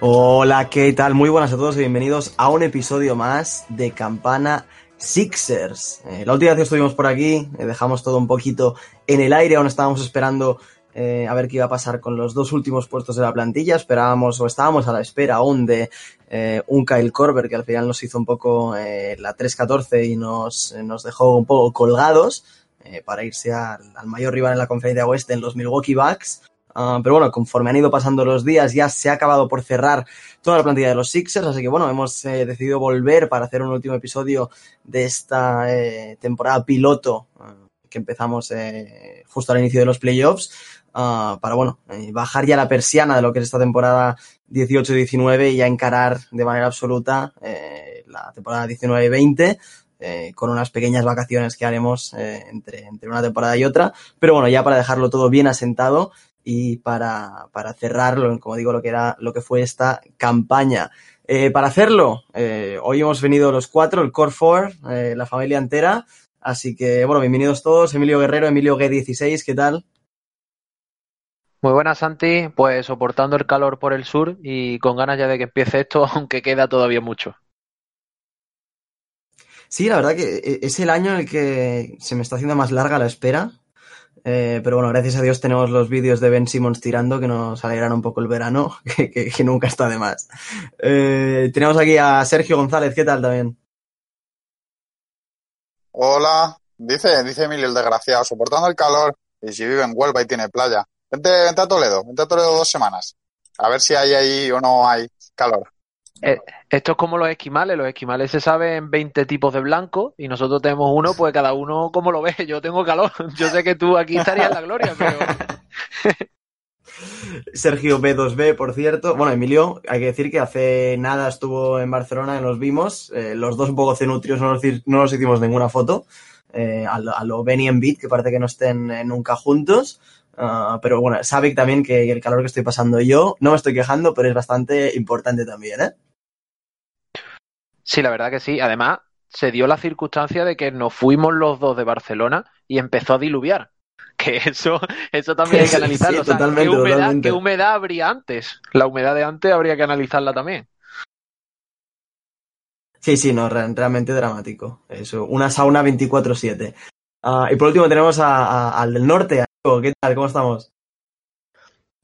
Hola, ¿qué tal? Muy buenas a todos y bienvenidos a un episodio más de Campana Sixers. Eh, la última vez que estuvimos por aquí, eh, dejamos todo un poquito en el aire, aún estábamos esperando eh, a ver qué iba a pasar con los dos últimos puestos de la plantilla. Esperábamos o estábamos a la espera aún de un Kyle Korver que al final nos hizo un poco la 3-14 y nos, nos dejó un poco colgados para irse al, al mayor rival en la conferencia oeste en los Milwaukee Bucks. Uh, pero bueno, conforme han ido pasando los días, ya se ha acabado por cerrar toda la plantilla de los Sixers, así que bueno, hemos eh, decidido volver para hacer un último episodio de esta eh, temporada piloto uh, que empezamos eh, justo al inicio de los playoffs, uh, para bueno, bajar ya la persiana de lo que es esta temporada 18-19 y ya encarar de manera absoluta la temporada 19-20. Eh, con unas pequeñas vacaciones que haremos eh, entre, entre, una temporada y otra. Pero bueno, ya para dejarlo todo bien asentado y para, para cerrarlo, como digo, lo que era, lo que fue esta campaña. Eh, para hacerlo, eh, hoy hemos venido los cuatro, el Core Four, eh, la familia entera. Así que, bueno, bienvenidos todos. Emilio Guerrero, Emilio G16, ¿qué tal? Muy buenas, Santi. Pues soportando el calor por el sur y con ganas ya de que empiece esto, aunque queda todavía mucho. Sí, la verdad que es el año en el que se me está haciendo más larga la espera. Eh, pero bueno, gracias a Dios tenemos los vídeos de Ben Simmons tirando que nos alegran un poco el verano, que, nunca está de más. Eh, tenemos aquí a Sergio González, ¿qué tal también? Hola, dice, dice Emilio el desgraciado, soportando el calor y si vive en Huelva y tiene playa. Vente, vente a Toledo, vente a Toledo dos semanas. A ver si hay ahí o no hay calor. Eh, esto es como los esquimales, los esquimales se saben 20 tipos de blanco y nosotros tenemos uno, pues cada uno como lo ve, yo tengo calor, yo sé que tú aquí estarías en la gloria, pero... Sergio B2B, por cierto. Bueno, Emilio, hay que decir que hace nada estuvo en Barcelona y nos vimos. Eh, los dos un poco cenutrios, no nos, no nos hicimos ninguna foto. Eh, a, lo, a lo Benny en Beat, que parece que no estén nunca juntos. Uh, pero bueno, sabe también que el calor que estoy pasando yo, no me estoy quejando, pero es bastante importante también, ¿eh? Sí, la verdad que sí. Además, se dio la circunstancia de que nos fuimos los dos de Barcelona y empezó a diluviar. Que eso, eso también hay que analizarlo. Sí, totalmente, o sea, ¿qué, humedad, totalmente. ¿Qué humedad habría antes? La humedad de antes habría que analizarla también. Sí, sí, no, realmente dramático. Eso, una sauna 24-7. Uh, y por último tenemos a, a, al del norte. ¿Qué tal? ¿Cómo estamos?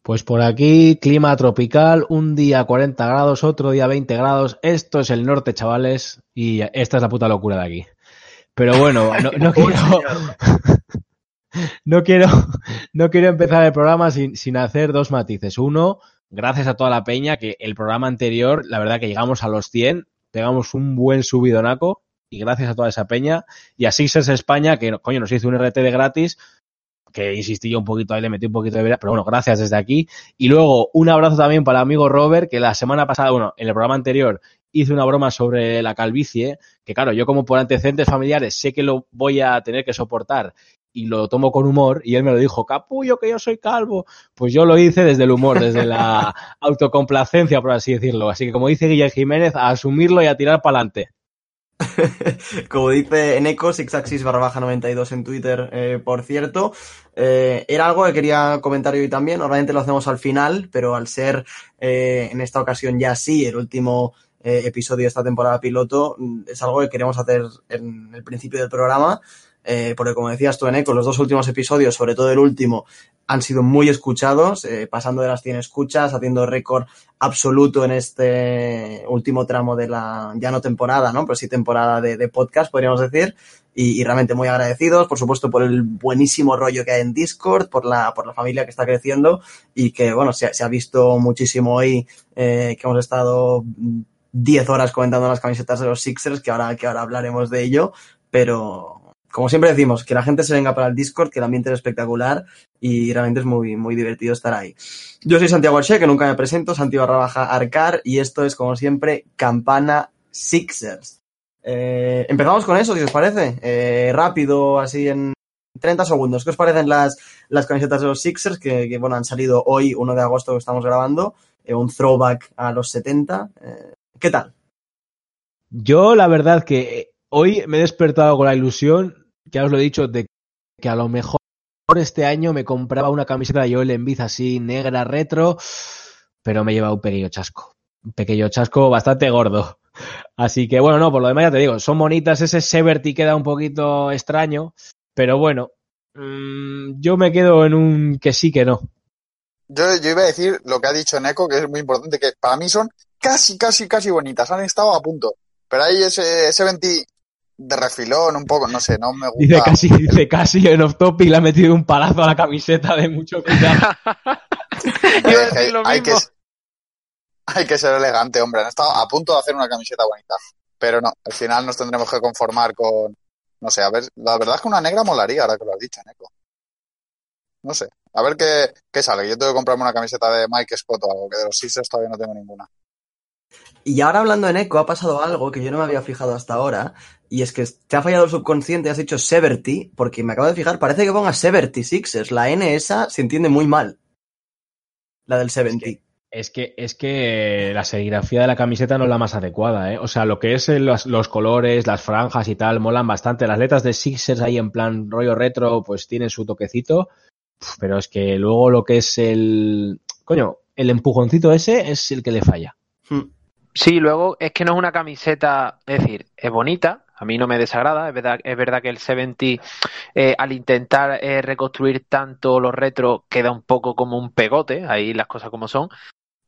Pues por aquí, clima tropical, un día 40 grados, otro día 20 grados. Esto es el norte, chavales, y esta es la puta locura de aquí. Pero bueno, no, no quiero. no quiero. No quiero empezar el programa sin, sin hacer dos matices. Uno, gracias a toda la peña, que el programa anterior, la verdad que llegamos a los 100, pegamos un buen subidonaco, y gracias a toda esa peña. Y a Sixers España, que coño, nos hizo un RT de gratis, que insistí yo un poquito ahí, le metí un poquito de vera, pero bueno, gracias desde aquí. Y luego un abrazo también para el amigo Robert, que la semana pasada, bueno, en el programa anterior hice una broma sobre la calvicie, que claro, yo como por antecedentes familiares sé que lo voy a tener que soportar y lo tomo con humor, y él me lo dijo, capullo, que yo soy calvo. Pues yo lo hice desde el humor, desde la autocomplacencia, por así decirlo. Así que como dice Guillermo Jiménez, a asumirlo y a tirar para adelante. Como dice Eneco, Sixaxis barra baja 92 en Twitter, eh, por cierto. Eh, era algo que quería comentar hoy también. Normalmente lo hacemos al final, pero al ser eh, en esta ocasión ya sí el último episodio de esta temporada piloto, es algo que queremos hacer en el principio del programa. eh, porque como decías tú, Eneco, los dos últimos episodios, sobre todo el último, han sido muy escuchados, eh, pasando de las 100 escuchas, haciendo récord absoluto en este último tramo de la, ya no temporada, ¿no? Pero sí temporada de, podcast, podríamos decir. Y, realmente muy agradecidos, por supuesto, por el buenísimo rollo que hay en Discord, por la, por la familia que está creciendo y que, bueno, se, ha visto muchísimo hoy eh, que hemos estado 10 horas comentando las camisetas de los Sixers, que ahora, que ahora hablaremos de ello, pero como siempre decimos, que la gente se venga para el Discord, que el ambiente es espectacular y realmente es muy, muy divertido estar ahí. Yo soy Santiago Arche, que nunca me presento, Santiago Rabaja Arcar, y esto es, como siempre, Campana Sixers. Eh, empezamos con eso, si os parece. Eh, rápido, así en 30 segundos. ¿Qué os parecen las, las camisetas de los Sixers que, que, bueno, han salido hoy, 1 de agosto, que estamos grabando? Eh, un throwback a los 70. ¿Qué tal? Yo, la verdad, que hoy me he despertado con la ilusión ya os lo he dicho, de que a lo mejor este año me compraba una camiseta de Joel Embiid así negra retro, pero me lleva un pequeño chasco. Un pequeño chasco bastante gordo. Así que bueno, no, por lo demás ya te digo, son bonitas, ese Severty queda un poquito extraño, pero bueno, mmm, yo me quedo en un que sí, que no. Yo, yo iba a decir lo que ha dicho Neko, que es muy importante, que para mí son casi, casi, casi bonitas, han estado a punto. Pero ahí ese, ese 20, de refilón, un poco, no sé, no me gusta. Dice casi, dice casi en off topic le ha metido un palazo a la camiseta de mucho cuidado. hay, que, hay que ser elegante, hombre. Han estado a punto de hacer una camiseta bonita. Pero no, al final nos tendremos que conformar con. No sé, a ver, la verdad es que una negra molaría ahora que lo has dicho, Neko. No sé, a ver qué, qué sale. Yo tengo que comprarme una camiseta de Mike Scott o algo, que de los Sixers todavía no tengo ninguna. Y ahora hablando en eco, ha pasado algo que yo no me había fijado hasta ahora, y es que te ha fallado el subconsciente, has dicho Severty, porque me acabo de fijar, parece que ponga Severty Sixers, la N esa se entiende muy mal. La del 70. Es que, es que la serigrafía de la camiseta no es la más adecuada, ¿eh? O sea, lo que es los, los, colores, las franjas y tal, molan bastante. Las letras de Sixers ahí en plan rollo retro, pues tienen su toquecito. Pero es que luego lo que es el. Coño, el empujoncito ese es el que le falla. Hmm. Sí, luego es que no es una camiseta, es decir, es bonita, a mí no me desagrada, es verdad, es verdad que el 70 eh, al intentar eh, reconstruir tanto los retros queda un poco como un pegote, ahí las cosas como son,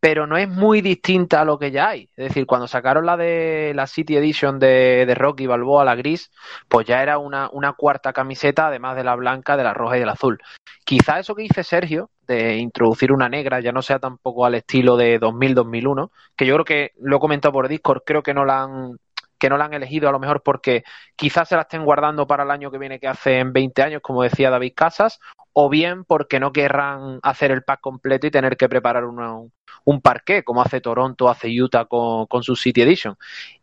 pero no es muy distinta a lo que ya hay. Es decir, cuando sacaron la de la City Edition de, de Rocky Balboa, la gris, pues ya era una, una cuarta camiseta, además de la blanca, de la roja y del azul. Quizá eso que dice Sergio, de introducir una negra, ya no sea tampoco al estilo de 2000-2001, que yo creo que lo he comentado por Discord, creo que no la han que no la han elegido a lo mejor porque quizás se la estén guardando para el año que viene que hace en 20 años, como decía David Casas, o bien porque no querrán hacer el pack completo y tener que preparar un parqué, como hace Toronto, hace Utah con, con, su City Edition.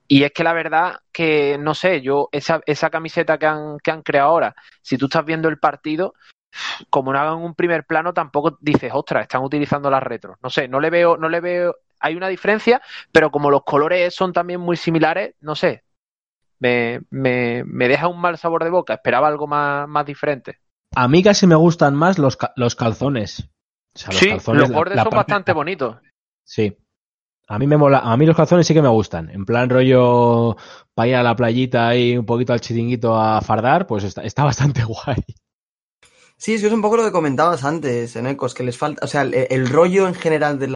Y es que la verdad que, no sé, yo, esa, esa camiseta que han, que han creado ahora, si tú estás viendo el partido, como no hagan un primer plano, tampoco dices, ostras, están utilizando las retros. No sé, no le veo, no le veo, hay una diferencia, pero como los colores son también muy similares, no sé, me, me, me deja un mal sabor de boca. Esperaba algo más, más diferente. A mí casi me gustan más los, los calzones. O sea, los sí, calzones, los bordes la, la son parte... bastante bonitos. Sí. A mí me mola, a mí los calzones sí que me gustan. En plan rollo para ir a la playita y un poquito al chiringuito a fardar, pues está, está bastante guay. Sí, es que es un poco lo que comentabas antes, Enecos, que les falta, o sea, el, el rollo en general de la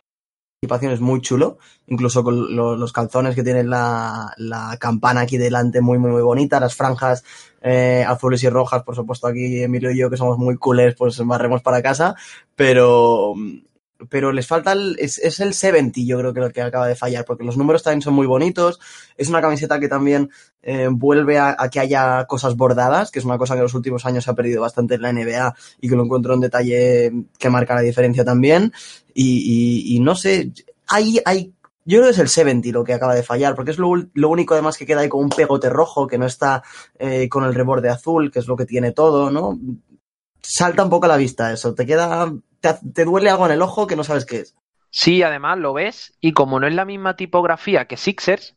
es muy chulo, incluso con lo, los calzones que tienen la, la, campana aquí delante muy, muy, muy bonita, las franjas eh, azules y rojas, por supuesto aquí Emilio y yo que somos muy coolers, pues barremos para casa, pero pero les falta el, es, es, el 70 yo creo que lo que acaba de fallar porque los números también son muy bonitos es una camiseta que también eh, vuelve a, a, que haya cosas bordadas que es una cosa que en los últimos años se ha perdido bastante en la NBA y que lo encuentro un detalle que marca la diferencia también y, y, y no sé hay, hay yo creo que es el 70 lo que acaba de fallar, porque es lo, lo, único además que queda ahí con un pegote rojo, que no está eh, con el reborde azul, que es lo que tiene todo, ¿no? Salta un poco a la vista eso, te queda te, duele algo en el ojo que no sabes qué es. Sí, además lo ves y como no es la misma tipografía que Sixers,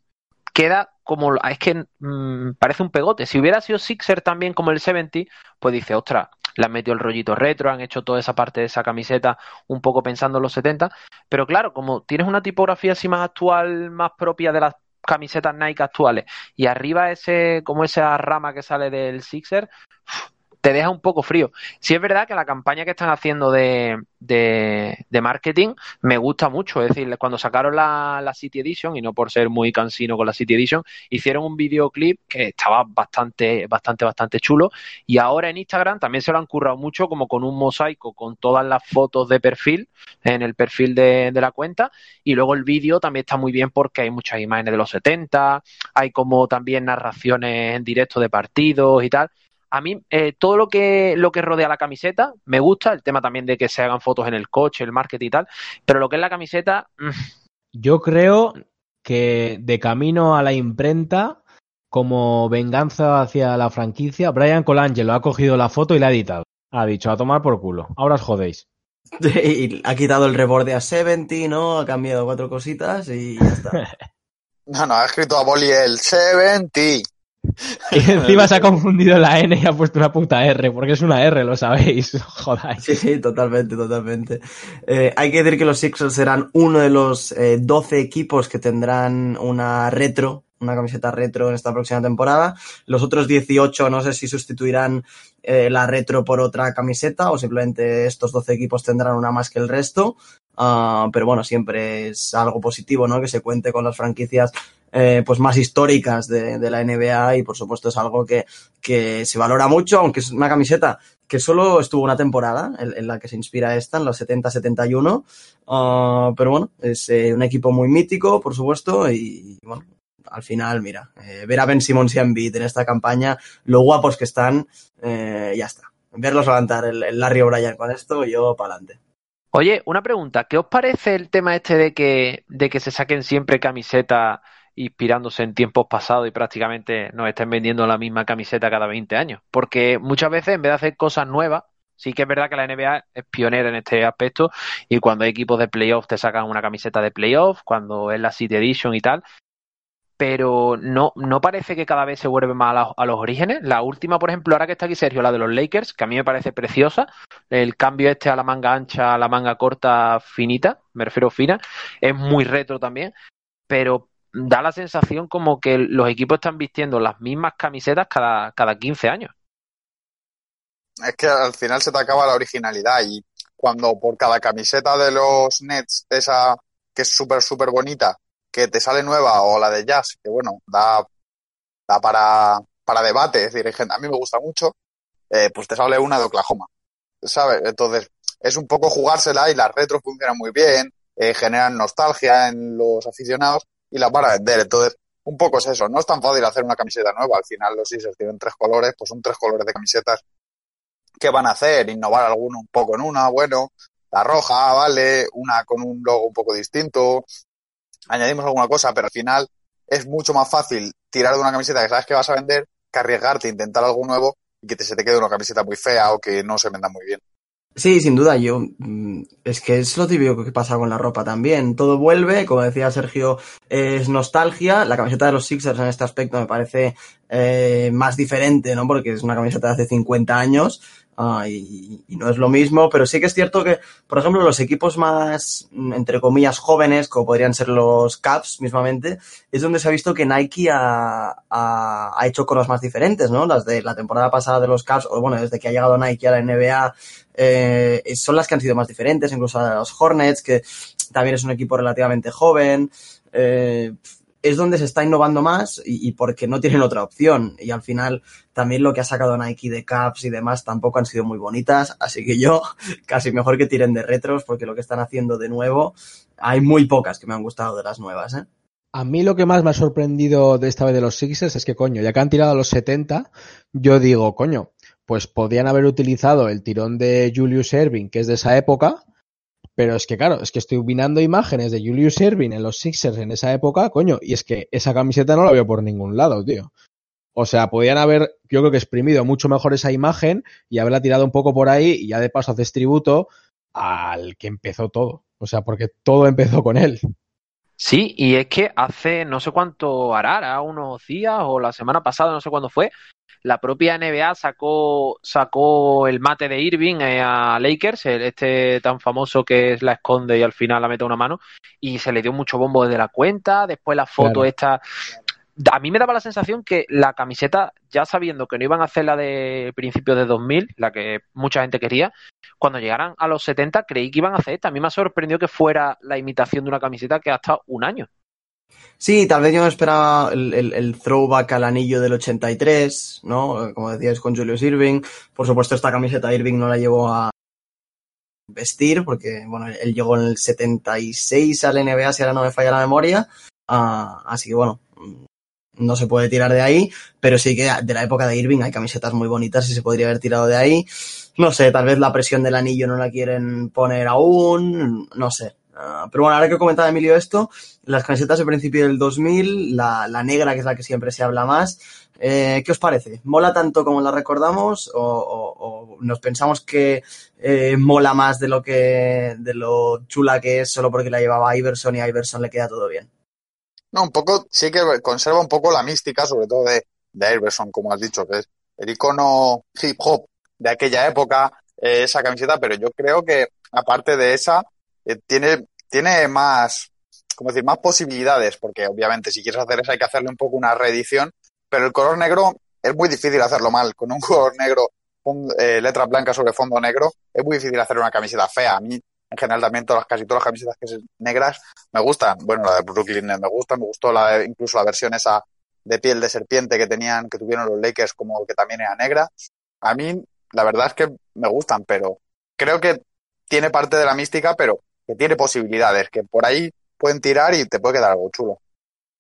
queda como es que mmm, parece un pegote. Si hubiera sido Sixer también como el 70, pues dice, ostras, le han metido el rollito retro, han hecho toda esa parte de esa camiseta un poco pensando en los 70, pero claro, como tienes una tipografía así más actual, más propia de las camisetas Nike actuales y arriba ese, como esa rama que sale del Sixer, te deja un poco frío. Sí es verdad que la campaña que están haciendo de, de, marketing me gusta mucho. Es decir, cuando sacaron la, la, City Edition, y no por ser muy cansino con la City Edition, hicieron un videoclip que estaba bastante, bastante, bastante chulo. Y ahora en Instagram también se lo han currado mucho, como con un mosaico con todas las fotos de perfil, en el perfil de, de la cuenta. Y luego el vídeo también está muy bien porque hay muchas imágenes de los 70, hay como también narraciones en directo de partidos y tal a mí eh, todo lo que, lo que rodea la camiseta me gusta, el tema también de que se hagan fotos en el coche, el marketing y tal, pero lo que es la camiseta... Mm. Yo creo que de camino a la imprenta, como venganza hacia la franquicia, Brian Colangelo ha cogido la foto y la ha editado. Ha dicho, a tomar por culo, ahora os jodéis. Y ha quitado el reborde a 70, ¿no? Ha cambiado cuatro cositas y ya está. no, no, ha escrito a Boli el 70. Y encima se ha confundido la N y ha puesto una puta R, porque es una R, lo sabéis. Joder. Sí, sí, totalmente, totalmente. Eh, hay que decir que los Sixers serán uno de los eh, 12 equipos que tendrán una retro, una camiseta retro en esta próxima temporada. Los otros 18 no sé si sustituirán eh, la retro por otra camiseta o simplemente estos 12 equipos tendrán una más que el resto. Uh, pero bueno, siempre es algo positivo, ¿no? Que se cuente con las franquicias eh, pues más históricas de, de, la NBA y por supuesto es algo que, que, se valora mucho, aunque es una camiseta que solo estuvo una temporada en, la que se inspira esta, en los 70-71, uh, pero bueno, es eh, un equipo muy mítico, por supuesto, y, bueno, al final, mira, eh, ver a Ben Simmons y Embiid en esta campaña, lo guapos que están, eh, ya está. Verlos levantar el, el Larry O'Brien con esto, yo para adelante. Oye, una pregunta, ¿qué os parece el tema este de que, de que se saquen siempre camisetas inspirándose en tiempos pasados y prácticamente nos estén vendiendo la misma camiseta cada 20 años. Porque muchas veces, en vez de hacer cosas nuevas, sí que es verdad que la NBA es pionera en este aspecto y cuando hay equipos de playoff te sacan una camiseta de playoff, cuando es la City Edition y tal. Pero no, no parece que cada vez se vuelve más a, los orígenes. La última, por ejemplo, ahora que está aquí Sergio, la de los Lakers, que a mí me parece preciosa. El cambio este a la manga ancha, a la manga corta finita, me refiero fina, es muy retro también. Pero da la sensación como que los equipos están vistiendo las mismas camisetas cada, cada 15 años. Es que al final se te acaba la originalidad y cuando por cada camiseta de los Nets, esa que es súper, súper bonita, que te sale nueva, o la de Jazz, que bueno, da, da para, para debate, es decir, a mí me gusta mucho, eh, pues te sale una de Oklahoma, ¿sabes? Entonces, es un poco jugársela y las retros funcionan muy bien, eh, generan nostalgia en los aficionados y la para vender. Entonces, un poco es eso. No es tan fácil hacer una camiseta nueva. Al final los Sixers tienen tres colores, pues son tres colores de camisetas. ¿Qué van a hacer? Innovar alguno un poco en una, bueno, la roja, vale, una con un logo un poco distinto. Añadimos alguna cosa, pero al final es mucho más fácil tirar de una camiseta que sabes que vas a vender que arriesgarte intentar algo nuevo y que te, se te quede una camiseta muy fea o que no se venda muy bien. Sí, sin duda, yo. Mm, es que es lo típico que pasa con la ropa también. Todo vuelve, como decía Sergio, es nostalgia. La camiseta de los Sixers en este aspecto me parece eh, más diferente, ¿no? Porque es una camiseta de hace 50 años. Uh, y, y, no es lo mismo, pero sí que es cierto que, por ejemplo, los equipos más, entre comillas, jóvenes, como podrían ser los Cavs mismamente, es donde se ha visto que Nike ha, ha, ha hecho cosas más diferentes, ¿no? Las de la temporada pasada de los Cavs, o bueno, desde que ha llegado Nike a la NBA, eh, son las que han sido más diferentes, incluso a los Hornets, que también es un equipo relativamente joven. Eh, es donde se está innovando más y, porque no tienen otra opción. Y al final también lo que ha sacado Nike de caps y demás tampoco han sido muy bonitas. Así que yo casi mejor que tiren de retros porque lo que están haciendo de nuevo, hay muy pocas que me han gustado de las nuevas. ¿eh? A mí lo que más me ha sorprendido de esta vez de los Sixers es que, coño, ya que han tirado a los 70, yo digo, coño, pues podían haber utilizado el tirón de Julius Erving, que es de esa época, pero es que, claro, es que estoy mirando imágenes de Julius Erving en los Sixers en esa época, coño, y es que esa camiseta no la veo por ningún lado, tío. O sea, podían haber, yo creo que exprimido mucho mejor esa imagen y haberla tirado un poco por ahí y ya de paso haces tributo al que empezó todo. O sea, porque todo empezó con él. Sí, y es que hace no sé cuánto hará, unos días o la semana pasada, no sé cuándo fue, la propia NBA sacó, sacó el mate de Irving eh, a Lakers, este tan famoso que es la esconde y al final la mete una mano, y se le dio mucho bombo desde la cuenta, después la foto esta a mí me daba la sensación que la camiseta, ya sabiendo que no iban a hacer la de principios de 2000, la que mucha gente quería, cuando llegaran a los 70 creí que iban a hacer esta. A mí me ha sorprendido que fuera la imitación de una camiseta que ha estado un año. Sí, tal vez yo me esperaba el, throwback al anillo del 83, ¿no? Como decías con Julius Irving. Por supuesto, esta camiseta Irving no la llevó a vestir, porque, bueno, él llegó en el 76 al NBA, si ahora no me falla la memoria. Ah, así que, bueno, no se puede tirar de ahí, pero sí que de la época de Irving hay camisetas muy bonitas y se podría haber tirado de ahí. No sé, tal vez la presión del anillo no la quieren poner aún, no sé. Ah, pero bueno, ahora que comentaba Emilio esto, las camisetas de principio del 2000, la, la negra, que es la que siempre se habla más, eh, ¿qué os parece? ¿Mola tanto como la recordamos o, nos pensamos que eh, mola más de lo que de lo chula que es solo porque la llevaba Iverson y a Iverson le queda todo bien? No, un poco, sí que conserva un poco la mística, sobre todo de, de Iverson, como has dicho, que es el icono hip hop de aquella época, eh, esa camiseta, pero yo creo que aparte de esa, eh, tiene, tiene más, como decir, más posibilidades, porque obviamente si quieres hacer eso hay que hacerle un poco una reedición, pero el color negro es muy difícil hacerlo mal, con un color negro, con eh, letras sobre fondo negro, es muy difícil hacer una camiseta fea. A mí en general también todas, casi todas las camisetas que son negras me gustan. Bueno, la de Brooklyn me gusta, me gustó la incluso la versión esa de piel de serpiente que tenían, que tuvieron los Lakers como que también era negra. A mí, la verdad es que me gustan, pero creo que tiene parte de la mística, pero que tiene posibilidades, que por ahí pueden tirar y te puede quedar algo chulo.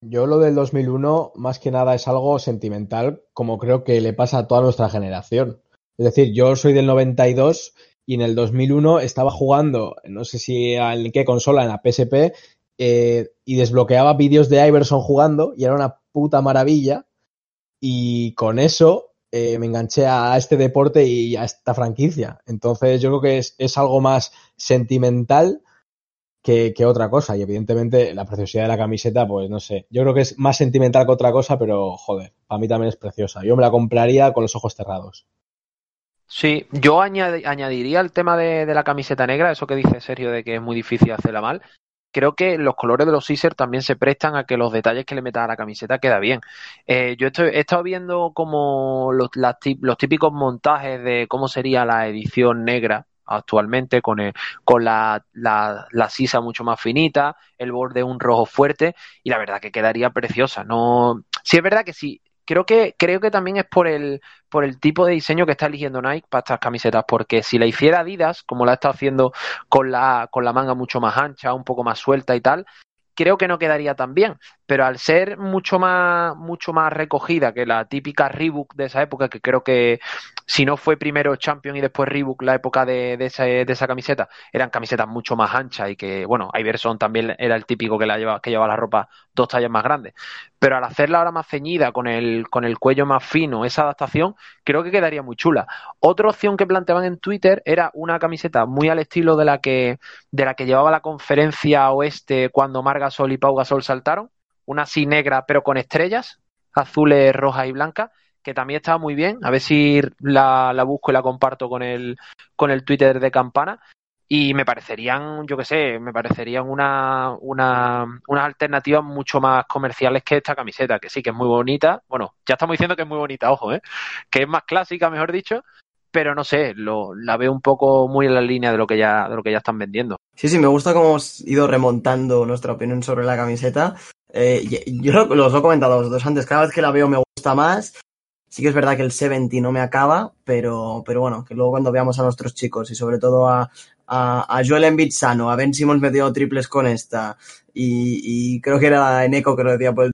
Yo lo del 2001 más que nada es algo sentimental, como creo que le pasa a toda nuestra generación. Es decir, yo soy del 92 y en el 2001 estaba jugando, no sé si en qué consola, en la PSP, eh, y desbloqueaba vídeos de Iverson jugando y era una puta maravilla. Y con eso eh, me enganché a este deporte y a esta franquicia. Entonces yo creo que es, algo más sentimental que, que, otra cosa. Y evidentemente la preciosidad de la camiseta, pues no sé. Yo creo que es más sentimental que otra cosa, pero joder, para mí también es preciosa. Yo me la compraría con los ojos cerrados. Sí, yo añadiría el tema de, la camiseta negra, eso que dice Sergio de que es muy difícil hacerla mal. Creo que los colores de los Caesar también se prestan a que los detalles que le metas a la camiseta queda bien. Eh, yo estoy, he estado viendo como los, los típicos montajes de cómo sería la edición negra actualmente con, con la, la, la, sisa mucho más finita, el borde un rojo fuerte y la verdad que quedaría preciosa. No, sí es verdad que si creo que, creo que también es por el, por el tipo de diseño que está eligiendo Nike para estas camisetas, porque si la hiciera Adidas, como la está haciendo con la, con la manga mucho más ancha, un poco más suelta y tal, creo que no quedaría tan bien. Pero al ser mucho más, mucho más recogida que la típica Reebok de esa época, que creo que si no fue primero Champion y después Reebok la época de, de, de esa camiseta, eran camisetas mucho más anchas y que, bueno, Iverson también era el típico que la lleva, que llevaba la ropa dos tallas más grandes. Pero al hacerla ahora más ceñida, con el, con el cuello más fino, esa adaptación, creo que quedaría muy chula. Otra opción que planteaban en Twitter era una camiseta muy al estilo de la que, de la que llevaba la conferencia oeste cuando Marga Sol y Pau Gasol saltaron, una así negra pero con estrellas, azules, rojas y blancas, que también estaba muy bien. A ver si la, la, busco y la comparto con el, con el Twitter de Campana. Y me parecerían, yo qué sé, me parecerían una, una, unas alternativas mucho más comerciales que esta camiseta, que sí, que es muy bonita. Bueno, ya estamos diciendo que es muy bonita, ojo, ¿eh? que es más clásica, mejor dicho, pero no sé, lo, la veo un poco muy en la línea de lo que ya, de lo que ya están vendiendo. Sí, sí, me gusta cómo hemos ido remontando nuestra opinión sobre la camiseta. Eh, yo los he comentado los dos antes, cada vez que la veo me gusta más. Sí que es verdad que el 70 no me acaba, pero, pero bueno, que luego cuando veamos a nuestros chicos y sobre todo a, a, Joel Embiid sano, a Ben Simmons metido triples con esta y, y creo que era en Eco que lo decía por el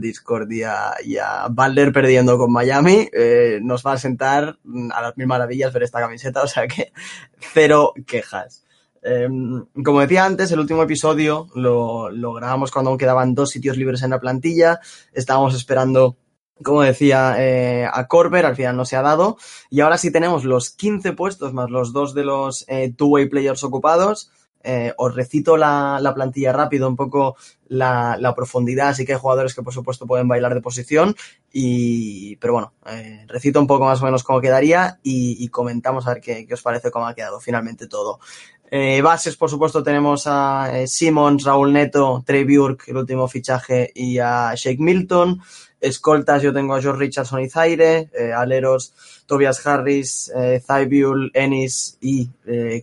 Discord y a, y Balder perdiendo con Miami, eh, nos va a sentar a las mil maravillas ver esta camiseta, o sea que cero quejas. Em, como decía antes, el último episodio lo, lo grabamos cuando aún quedaban dos sitios libres en la plantilla, estábamos esperando como decía, eh, a Corber, al final no se ha dado. Y ahora sí tenemos los 15 puestos más los dos de los eh, two-way players ocupados. Eh, os recito la, la, plantilla rápido, un poco la, la, profundidad, así que hay jugadores que por supuesto pueden bailar de posición, y, pero bueno, eh, recito un poco más o menos cómo quedaría y, y comentamos a ver qué, qué, os parece cómo ha quedado finalmente todo. Eh, bases, por supuesto, tenemos a eh, Simmons, Raúl Neto, Trey el último fichaje, y a Shake Milton. Escoltas, yo tengo a George Richardson y Zaire. Eh, aleros, Tobias Harris, eh, Thybulle, Ennis y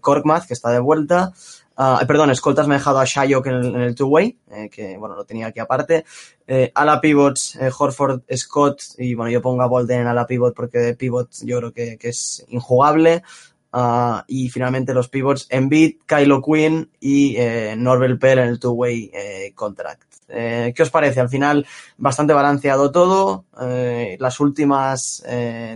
Korkmaz, que está de vuelta. Uh, perdón, escoltas me he dejado a Shayok en el, el two-way, eh, que bueno, lo tenía aquí aparte. Eh, a la pivots, eh, Horford, Scott, y bueno, yo pongo a Bolden a la pivot porque pivot yo creo que, que es injugable. Uh, y finalmente los pivots Embiid, Kylo Quinn y eh, Norvel Pell en el two-way eh, contract. Eh, ¿Qué os parece? Al final, bastante balanceado todo. Eh, las últimas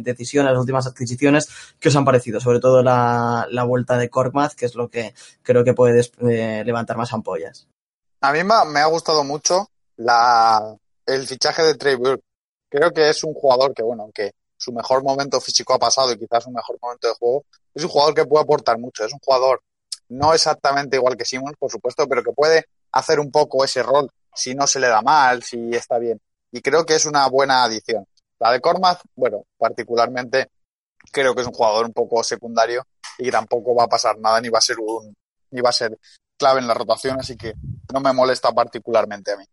decisiones, las últimas adquisiciones, ¿qué os han parecido? Sobre todo la, la vuelta de Korkmaz, que es lo que creo que puede levantar más ampollas. A mí me ha gustado mucho la, el fichaje de Trey Burke. Creo que es un jugador que, bueno, aunque su mejor momento físico ha pasado y quizás su mejor momento de juego, es un jugador que puede aportar mucho. Es un jugador no exactamente igual que Simons, por supuesto, pero que puede hacer un poco ese rol si no se le da mal, si está bien. Y creo que es una buena adición. La de Cormaz, bueno, particularmente creo que es un jugador un poco secundario y tampoco va a pasar nada ni va a ser un ni va a ser clave en la rotación, así que no me molesta particularmente a mí.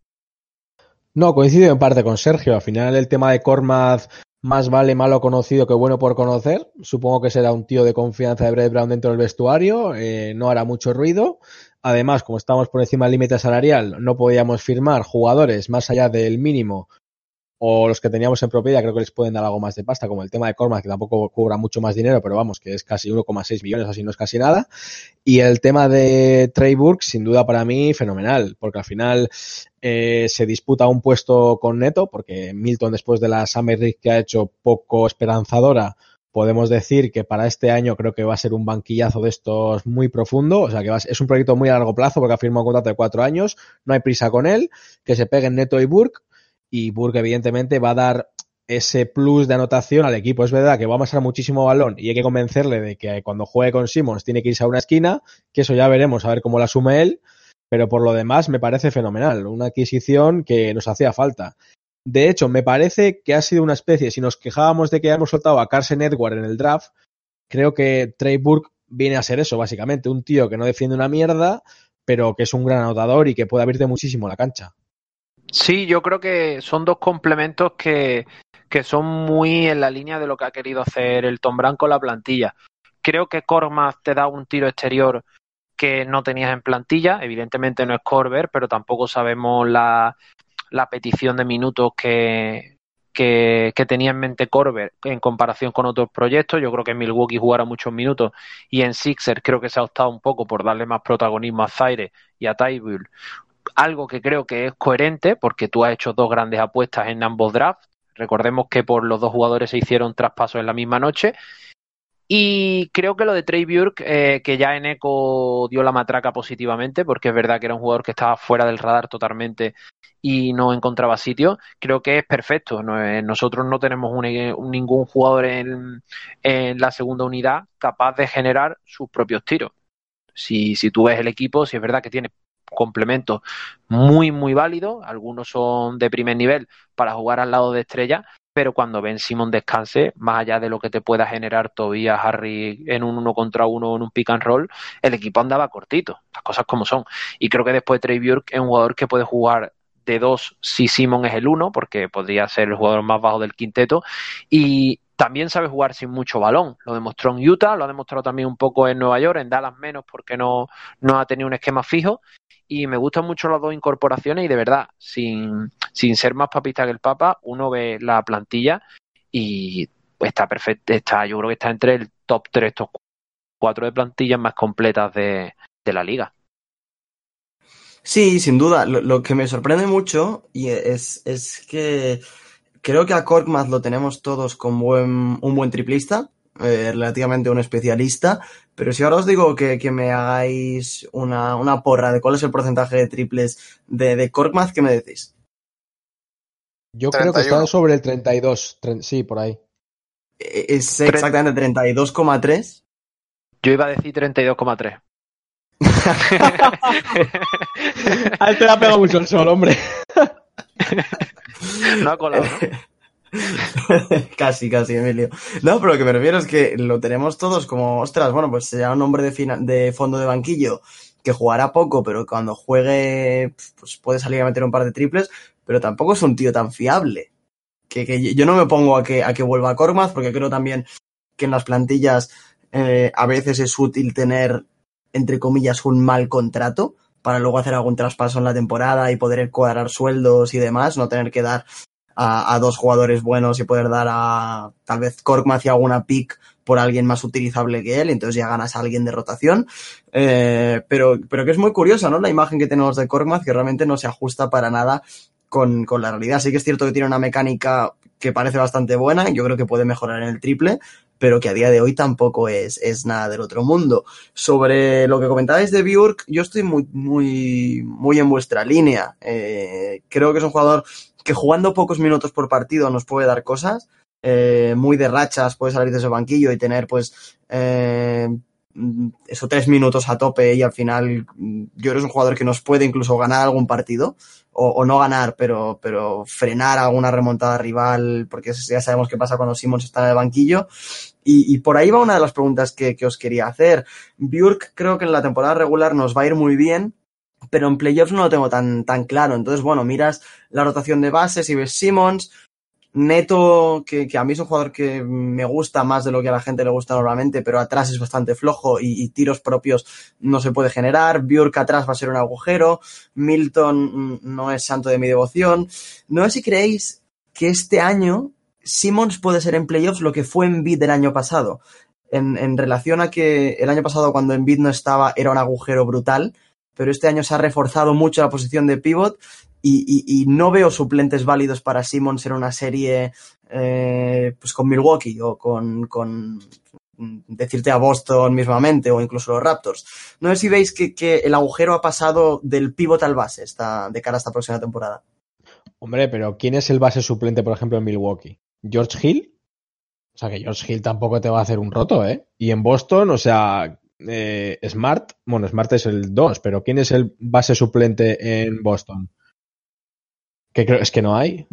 No, coincido en parte con Sergio. Al final el tema de Cormaz más vale malo conocido que bueno por conocer. Supongo que será un tío de confianza de Brett Brown dentro del vestuario, eh, no hará mucho ruido. Además, como estamos por encima del límite salarial, no podíamos firmar jugadores más allá del mínimo o los que teníamos en propiedad, creo que les pueden dar algo más de pasta, como el tema de Cormac, que tampoco cobra mucho más dinero, pero vamos, que es casi 1,6 millones, así no es casi nada. Y el tema de Trey Burke, sin duda para mí, fenomenal, porque al final eh, se disputa un puesto con Neto, porque Milton, después de la Summer League que ha hecho poco esperanzadora, podemos decir que para este año creo que va a ser un banquillazo de estos muy profundo, o sea que va, es un proyecto muy a largo plazo porque ha firmado un contrato de cuatro años, no hay prisa con él, que se peguen Neto y Burke, y Burke evidentemente va a dar ese plus de anotación al equipo. Es verdad que va a pasar muchísimo balón y hay que convencerle de que cuando juegue con Simmons tiene que irse a una esquina, que eso ya veremos a ver cómo la asume él, pero por lo demás me parece fenomenal, una adquisición que nos hacía falta. De hecho, me parece que ha sido una especie, si nos quejábamos de que hemos soltado a Carson Edward en el draft, creo que Trey Burke viene a ser eso, básicamente, un tío que no defiende una mierda, pero que es un gran anotador y que puede abrirte muchísimo la cancha. Sí, yo creo que son dos complementos que, que son muy en la línea de lo que ha querido hacer el Tom Brand con la plantilla. Creo que Cormac te da un tiro exterior que no tenías en plantilla. Evidentemente no es Corber, pero tampoco sabemos la, la petición de minutos que, que, tenía en mente Corber en comparación con otros proyectos. Yo creo que Milwaukee jugará muchos minutos y en Sixers creo que se ha optado un poco por darle más protagonismo a Zaire y a Tybull algo que creo que es coherente porque tú has hecho dos grandes apuestas en ambos drafts. Recordemos que por los dos jugadores se hicieron traspasos en la misma noche. Y creo que lo de Trey Burke, eh, que ya en Eco dio la matraca positivamente, porque es verdad que era un jugador que estaba fuera del radar totalmente y no encontraba sitio, creo que es perfecto. nosotros no tenemos un, ningún jugador en, en, la segunda unidad capaz de generar sus propios tiros. Si, si tú ves el equipo, si es verdad que tiene complementos muy, muy válidos. Algunos son de primer nivel para jugar al lado de estrella, pero cuando Ben Simon descanse, más allá de lo que te pueda generar todavía Harry en un uno contra uno en un pick and roll, el equipo andaba cortito, las cosas como son. Y creo que después Trey Burke es un jugador que puede jugar de dos si Simon es el uno, porque podría ser el jugador más bajo del quinteto, y también sabe jugar sin mucho balón. Lo demostró en Utah, lo ha demostrado también un poco en Nueva York, en Dallas menos porque no, no ha tenido un esquema fijo, y me gustan mucho las dos incorporaciones y de verdad, sin, sin ser más papista que el Papa, uno ve la plantilla y está perfecto, está, yo creo que está entre el top 3, top 4 de plantillas más completas de, de la liga. Sí, sin duda. Lo, que me sorprende mucho y es, es que creo que a Korkmaz lo tenemos todos como un buen triplista, eh, relativamente un especialista, pero si ahora os digo que, que me hagáis una, una, porra de cuál es el porcentaje de triples de, de Korkmaz, ¿qué me decís? Yo 31. creo que está sobre el 32, sí, por ahí. Es exactamente 32,3. Yo iba a decir 32,3. A él te la pega mucho el sol, hombre. no ha colado, ¿no? casi, casi, Emilio. No, pero lo que me refiero es que lo tenemos todos como, ostras, bueno, pues será un hombre de, fondo de banquillo que jugará poco, pero cuando juegue, pues puede salir a meter un par de triples, pero tampoco es un tío tan fiable. Que, que yo no me pongo a que, a que vuelva a Kormaz, porque creo también que en las plantillas eh, a veces es útil tener, entre comillas, un mal contrato para luego hacer algún traspaso en la temporada y poder cuadrar sueldos y demás, no tener que dar a, a dos jugadores buenos y poder dar a tal vez Korkmaz y alguna pick por alguien más utilizable que él, entonces ya ganas a alguien de rotación. Eh, pero, pero que es muy curiosa, ¿no? La imagen que tenemos de Korkmaz, que realmente no se ajusta para nada con, con, la realidad. Sí que es cierto que tiene una mecánica que parece bastante buena, yo creo que puede mejorar en el triple, pero que a día de hoy tampoco es, es nada del otro mundo. Sobre lo que comentabais de Bjork, yo estoy muy, muy, muy en vuestra línea. Eh, creo que es un jugador que jugando pocos minutos por partido nos puede dar cosas, eh, muy de rachas, puede salir de ese banquillo y tener pues eh, esos tres minutos a tope y al final yo creo es un jugador que nos puede incluso ganar algún partido o, o, no ganar, pero, pero frenar alguna remontada rival, porque ya sabemos qué pasa cuando Simmons está en el banquillo. Y, por ahí va una de las preguntas que, os quería hacer. Bjork creo que en la temporada regular nos va a ir muy bien, pero en playoffs no lo tengo tan, tan claro. Entonces, bueno, miras la rotación de bases y ves Simmons, Neto, que, a mí es un jugador que me gusta más de lo que a la gente le gusta normalmente, pero atrás es bastante flojo y, y tiros propios no se puede generar. Bjork atrás va a ser un agujero. Milton no es santo de mi devoción. No sé si creéis que este año Simmons puede ser en playoffs lo que fue en Bid del año pasado. En, relación a que el año pasado cuando en Bid no estaba era un agujero brutal, pero este año se ha reforzado mucho la posición de pivot y, no veo suplentes válidos para Simmons en una serie eh, pues con Milwaukee o con, decirte a Boston mismamente o incluso los Raptors. No sé si veis que, el agujero ha pasado del pivot al base de cara a esta próxima temporada. Hombre, pero ¿quién es el base suplente, por ejemplo, en Milwaukee? ¿George Hill? O sea, que George Hill tampoco te va a hacer un roto, ¿eh? Y en Boston, o sea, eh, Smart, bueno, Smart es el 2, pero ¿quién es el base suplente en Boston? Que creo, es que no hay.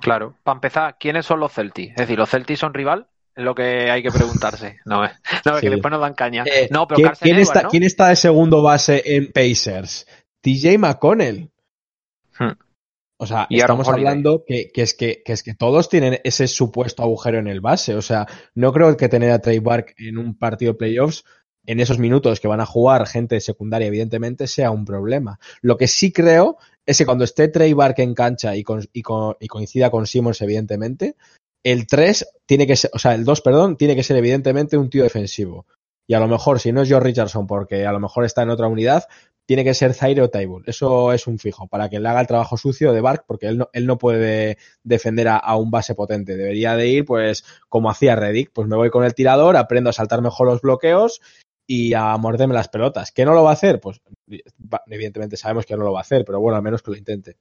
Claro, para empezar, ¿quiénes son los Celtics? Es decir, ¿los Celtics son rival? Es lo que hay que preguntarse. No, no sí. que después nos dan caña. Eh, no, pero ¿quién, ¿quién, Edward, está, ¿no? ¿quién, está, de segundo base en Pacers? TJ McConnell. Hmm. O sea, y estamos hablando que, que, es que, que, es que todos tienen ese supuesto agujero en el base. O sea, no creo que tener a Trey Bark en un partido de playoffs en esos minutos que van a jugar gente secundaria, evidentemente, sea un problema. Lo que sí creo es que cuando esté Trey Bark en cancha y, con, y, con, y coincida con Simmons, evidentemente, el 3 tiene que ser, o sea, el 2, perdón, tiene que ser evidentemente un tío defensivo. Y a lo mejor, si no es George Richardson, porque a lo mejor está en otra unidad, tiene que ser Zaire o Table. Eso es un fijo, para que le haga el trabajo sucio de Bark, porque él no, él no puede defender a, a, un base potente. Debería de ir, pues, como hacía Reddick, pues me voy con el tirador, aprendo a saltar mejor los bloqueos y a morderme las pelotas. ¿Que no lo va a hacer? Pues evidentemente sabemos que no lo va a hacer, pero bueno, al menos que lo intente.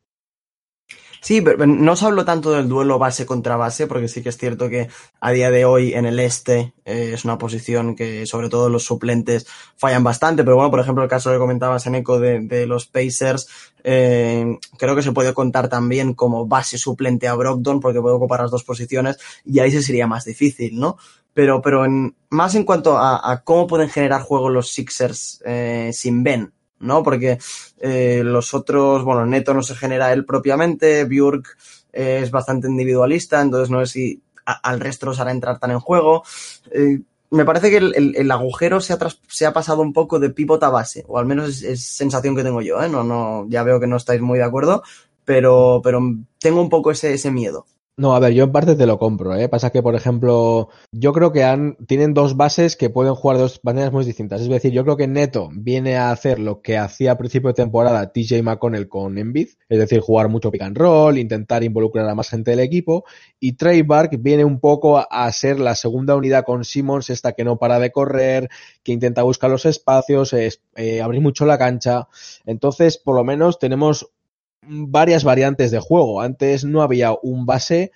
Sí, pero no os hablo tanto del duelo base contra base, porque sí que es cierto que a día de hoy en el este eh, es una posición que sobre todo los suplentes fallan bastante, pero bueno, por ejemplo, el caso que comentabas en eco de, los Pacers, eh, creo que se puede contar también como base suplente a Brogdon, porque puede ocupar las dos posiciones, y ahí se sería más difícil, ¿no? Pero, pero en, más en cuanto a, a, cómo pueden generar juego los Sixers eh, sin Ben, ¿no? Porque eh, los otros, bueno, Neto no se genera él propiamente, Bjork eh, es bastante individualista, entonces no sé si al resto los hará entrar tan en juego. Eh, me parece que el, el, el agujero se ha, tras, se ha, pasado un poco de pivot a base, o al menos es, es sensación que tengo yo, ¿eh? No, no, ya veo que no estáis muy de acuerdo, pero, pero tengo un poco ese, ese miedo. No, a ver, yo en parte te lo compro, ¿eh? Pasa que, por ejemplo, yo creo que han, tienen dos bases que pueden jugar de dos maneras muy distintas. Es decir, yo creo que Neto viene a hacer lo que hacía a principio de temporada TJ McConnell con Embiid, es decir, jugar mucho pick and roll, intentar involucrar a más gente del equipo, y Trey Bark viene un poco a, ser la segunda unidad con Simmons, esta que no para de correr, que intenta buscar los espacios, es, eh, abrir mucho la cancha. Entonces, por lo menos tenemos varias variantes de juego. Antes no había un base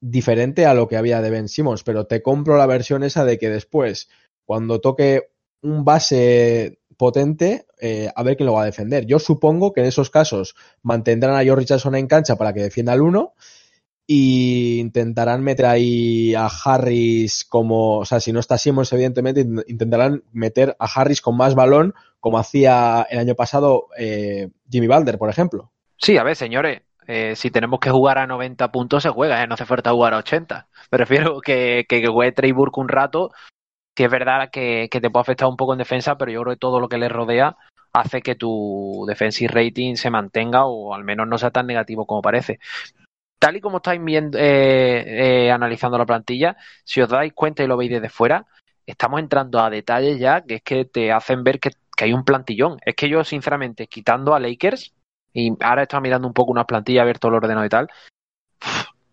diferente a lo que había de Ben Simmons, pero te compro la versión esa de que después, cuando toque un base potente, eh, a ver quién lo va a defender. Yo supongo que en esos casos mantendrán a George Richardson en cancha para que defienda al uno y intentarán meter ahí a Harris como, o sea, si no está Simmons, evidentemente, intentarán meter a Harris con más balón, como hacía el año pasado eh, Jimmy Balder, por ejemplo. Sí, a ver, señores, eh, si tenemos que jugar a 90 puntos, se juega, ¿eh? no hace falta jugar a 80. Prefiero que, que, juegue Trey Burke un rato, que es verdad que, que, te puede afectar un poco en defensa, pero yo creo que todo lo que le rodea hace que tu defensive rating se mantenga o al menos no sea tan negativo como parece tal y como estáis viendo, eh, analizando la plantilla, si os dais cuenta y lo veis desde fuera, estamos entrando a detalles ya que es que te hacen ver que, que hay un plantillón. Es que yo, sinceramente, quitando a Lakers, y ahora he estado mirando un poco unas plantillas, a ver todo el ordenado y tal,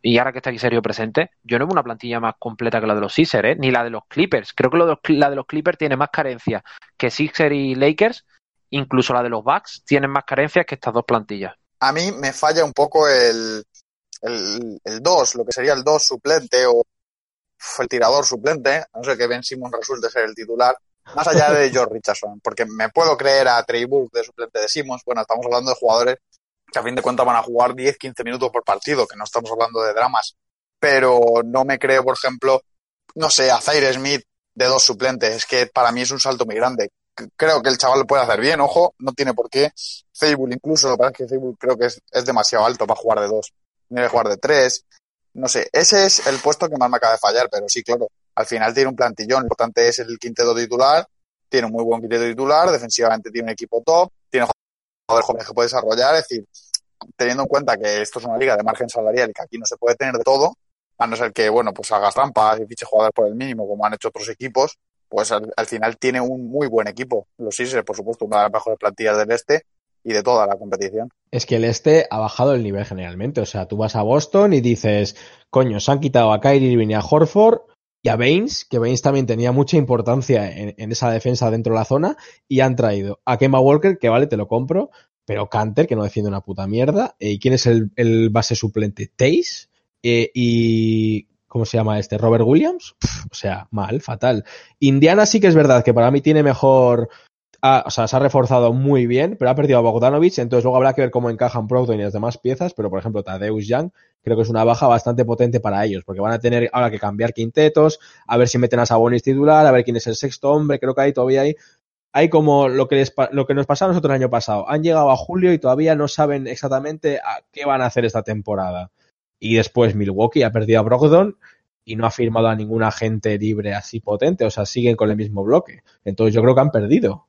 y ahora que está aquí serio presente, yo no veo una plantilla más completa que la de los Sixers, ¿eh? ni la de los Clippers. Creo que lo la de los Clippers tiene más carencias que Sixers y Lakers, incluso la de los Bucks tienen más carencias que estas dos plantillas. A mí me falla un poco el, el, el 2, lo que sería el 2 suplente o el tirador suplente, a no sé que Ben Simmons resulte ser el titular, más allá de George Richardson, porque me puedo creer a Trey Burke de suplente de Simmons, bueno, estamos hablando de jugadores que a fin de cuentas van a jugar 10-15 minutos por partido, que no estamos hablando de dramas, pero no me creo, por ejemplo, no sé, a Zaire Smith de dos suplentes, es que para mí es un salto muy grande. Creo que el chaval lo puede hacer bien, ojo, no tiene por qué. Fable incluso, lo que pasa es que Fable creo que es, es demasiado alto para jugar de dos tiene que jugar de tres. No sé, ese es el puesto que más me acaba de fallar, pero sí, claro, al final tiene un plantillón. Lo importante es el quinteto titular, tiene un muy buen quinteto titular, defensivamente tiene un equipo top, tiene jugadores jóvenes que puede desarrollar, es decir, teniendo en cuenta que esto es una liga de margen salarial y que aquí no se puede tener de todo, a no ser que, bueno, pues hagas trampas y fiche jugadores por el mínimo, como han hecho otros equipos, pues al, al final tiene un muy buen equipo. Los Sixers, por supuesto, una de las mejores plantillas del este, y de toda la competición. Es que el este ha bajado el nivel generalmente. O sea, tú vas a Boston y dices, coño, se han quitado a Kyrie Irving y a Horford y a Baines, que Baines también tenía mucha importancia en, esa defensa dentro de la zona, y han traído a Kemba Walker, que vale, te lo compro, pero Canter, que no defiende una puta mierda. ¿Y quién es el, el base suplente? Tace. Eh, y ¿cómo se llama este? Robert Williams. O sea, mal, fatal. Indiana sí que es verdad que para mí tiene mejor o sea, se ha reforzado muy bien, pero ha perdido a Bogdanovich, entonces luego habrá que ver cómo encajan Brogdon y las demás piezas, pero por ejemplo Tadeusz Young creo que es una baja bastante potente para ellos, porque van a tener ahora que cambiar quintetos, a ver si meten a Sabonis titular, a ver quién es el sexto hombre, creo que ahí todavía hay hay como lo que, les, lo que nos pasó a nosotros el año pasado. Han llegado a julio y todavía no saben exactamente a qué van a hacer esta temporada. Y después Milwaukee ha perdido a Brogdon y no ha firmado a ningún agente libre así potente. O sea, siguen con el mismo bloque. Entonces yo creo que han perdido.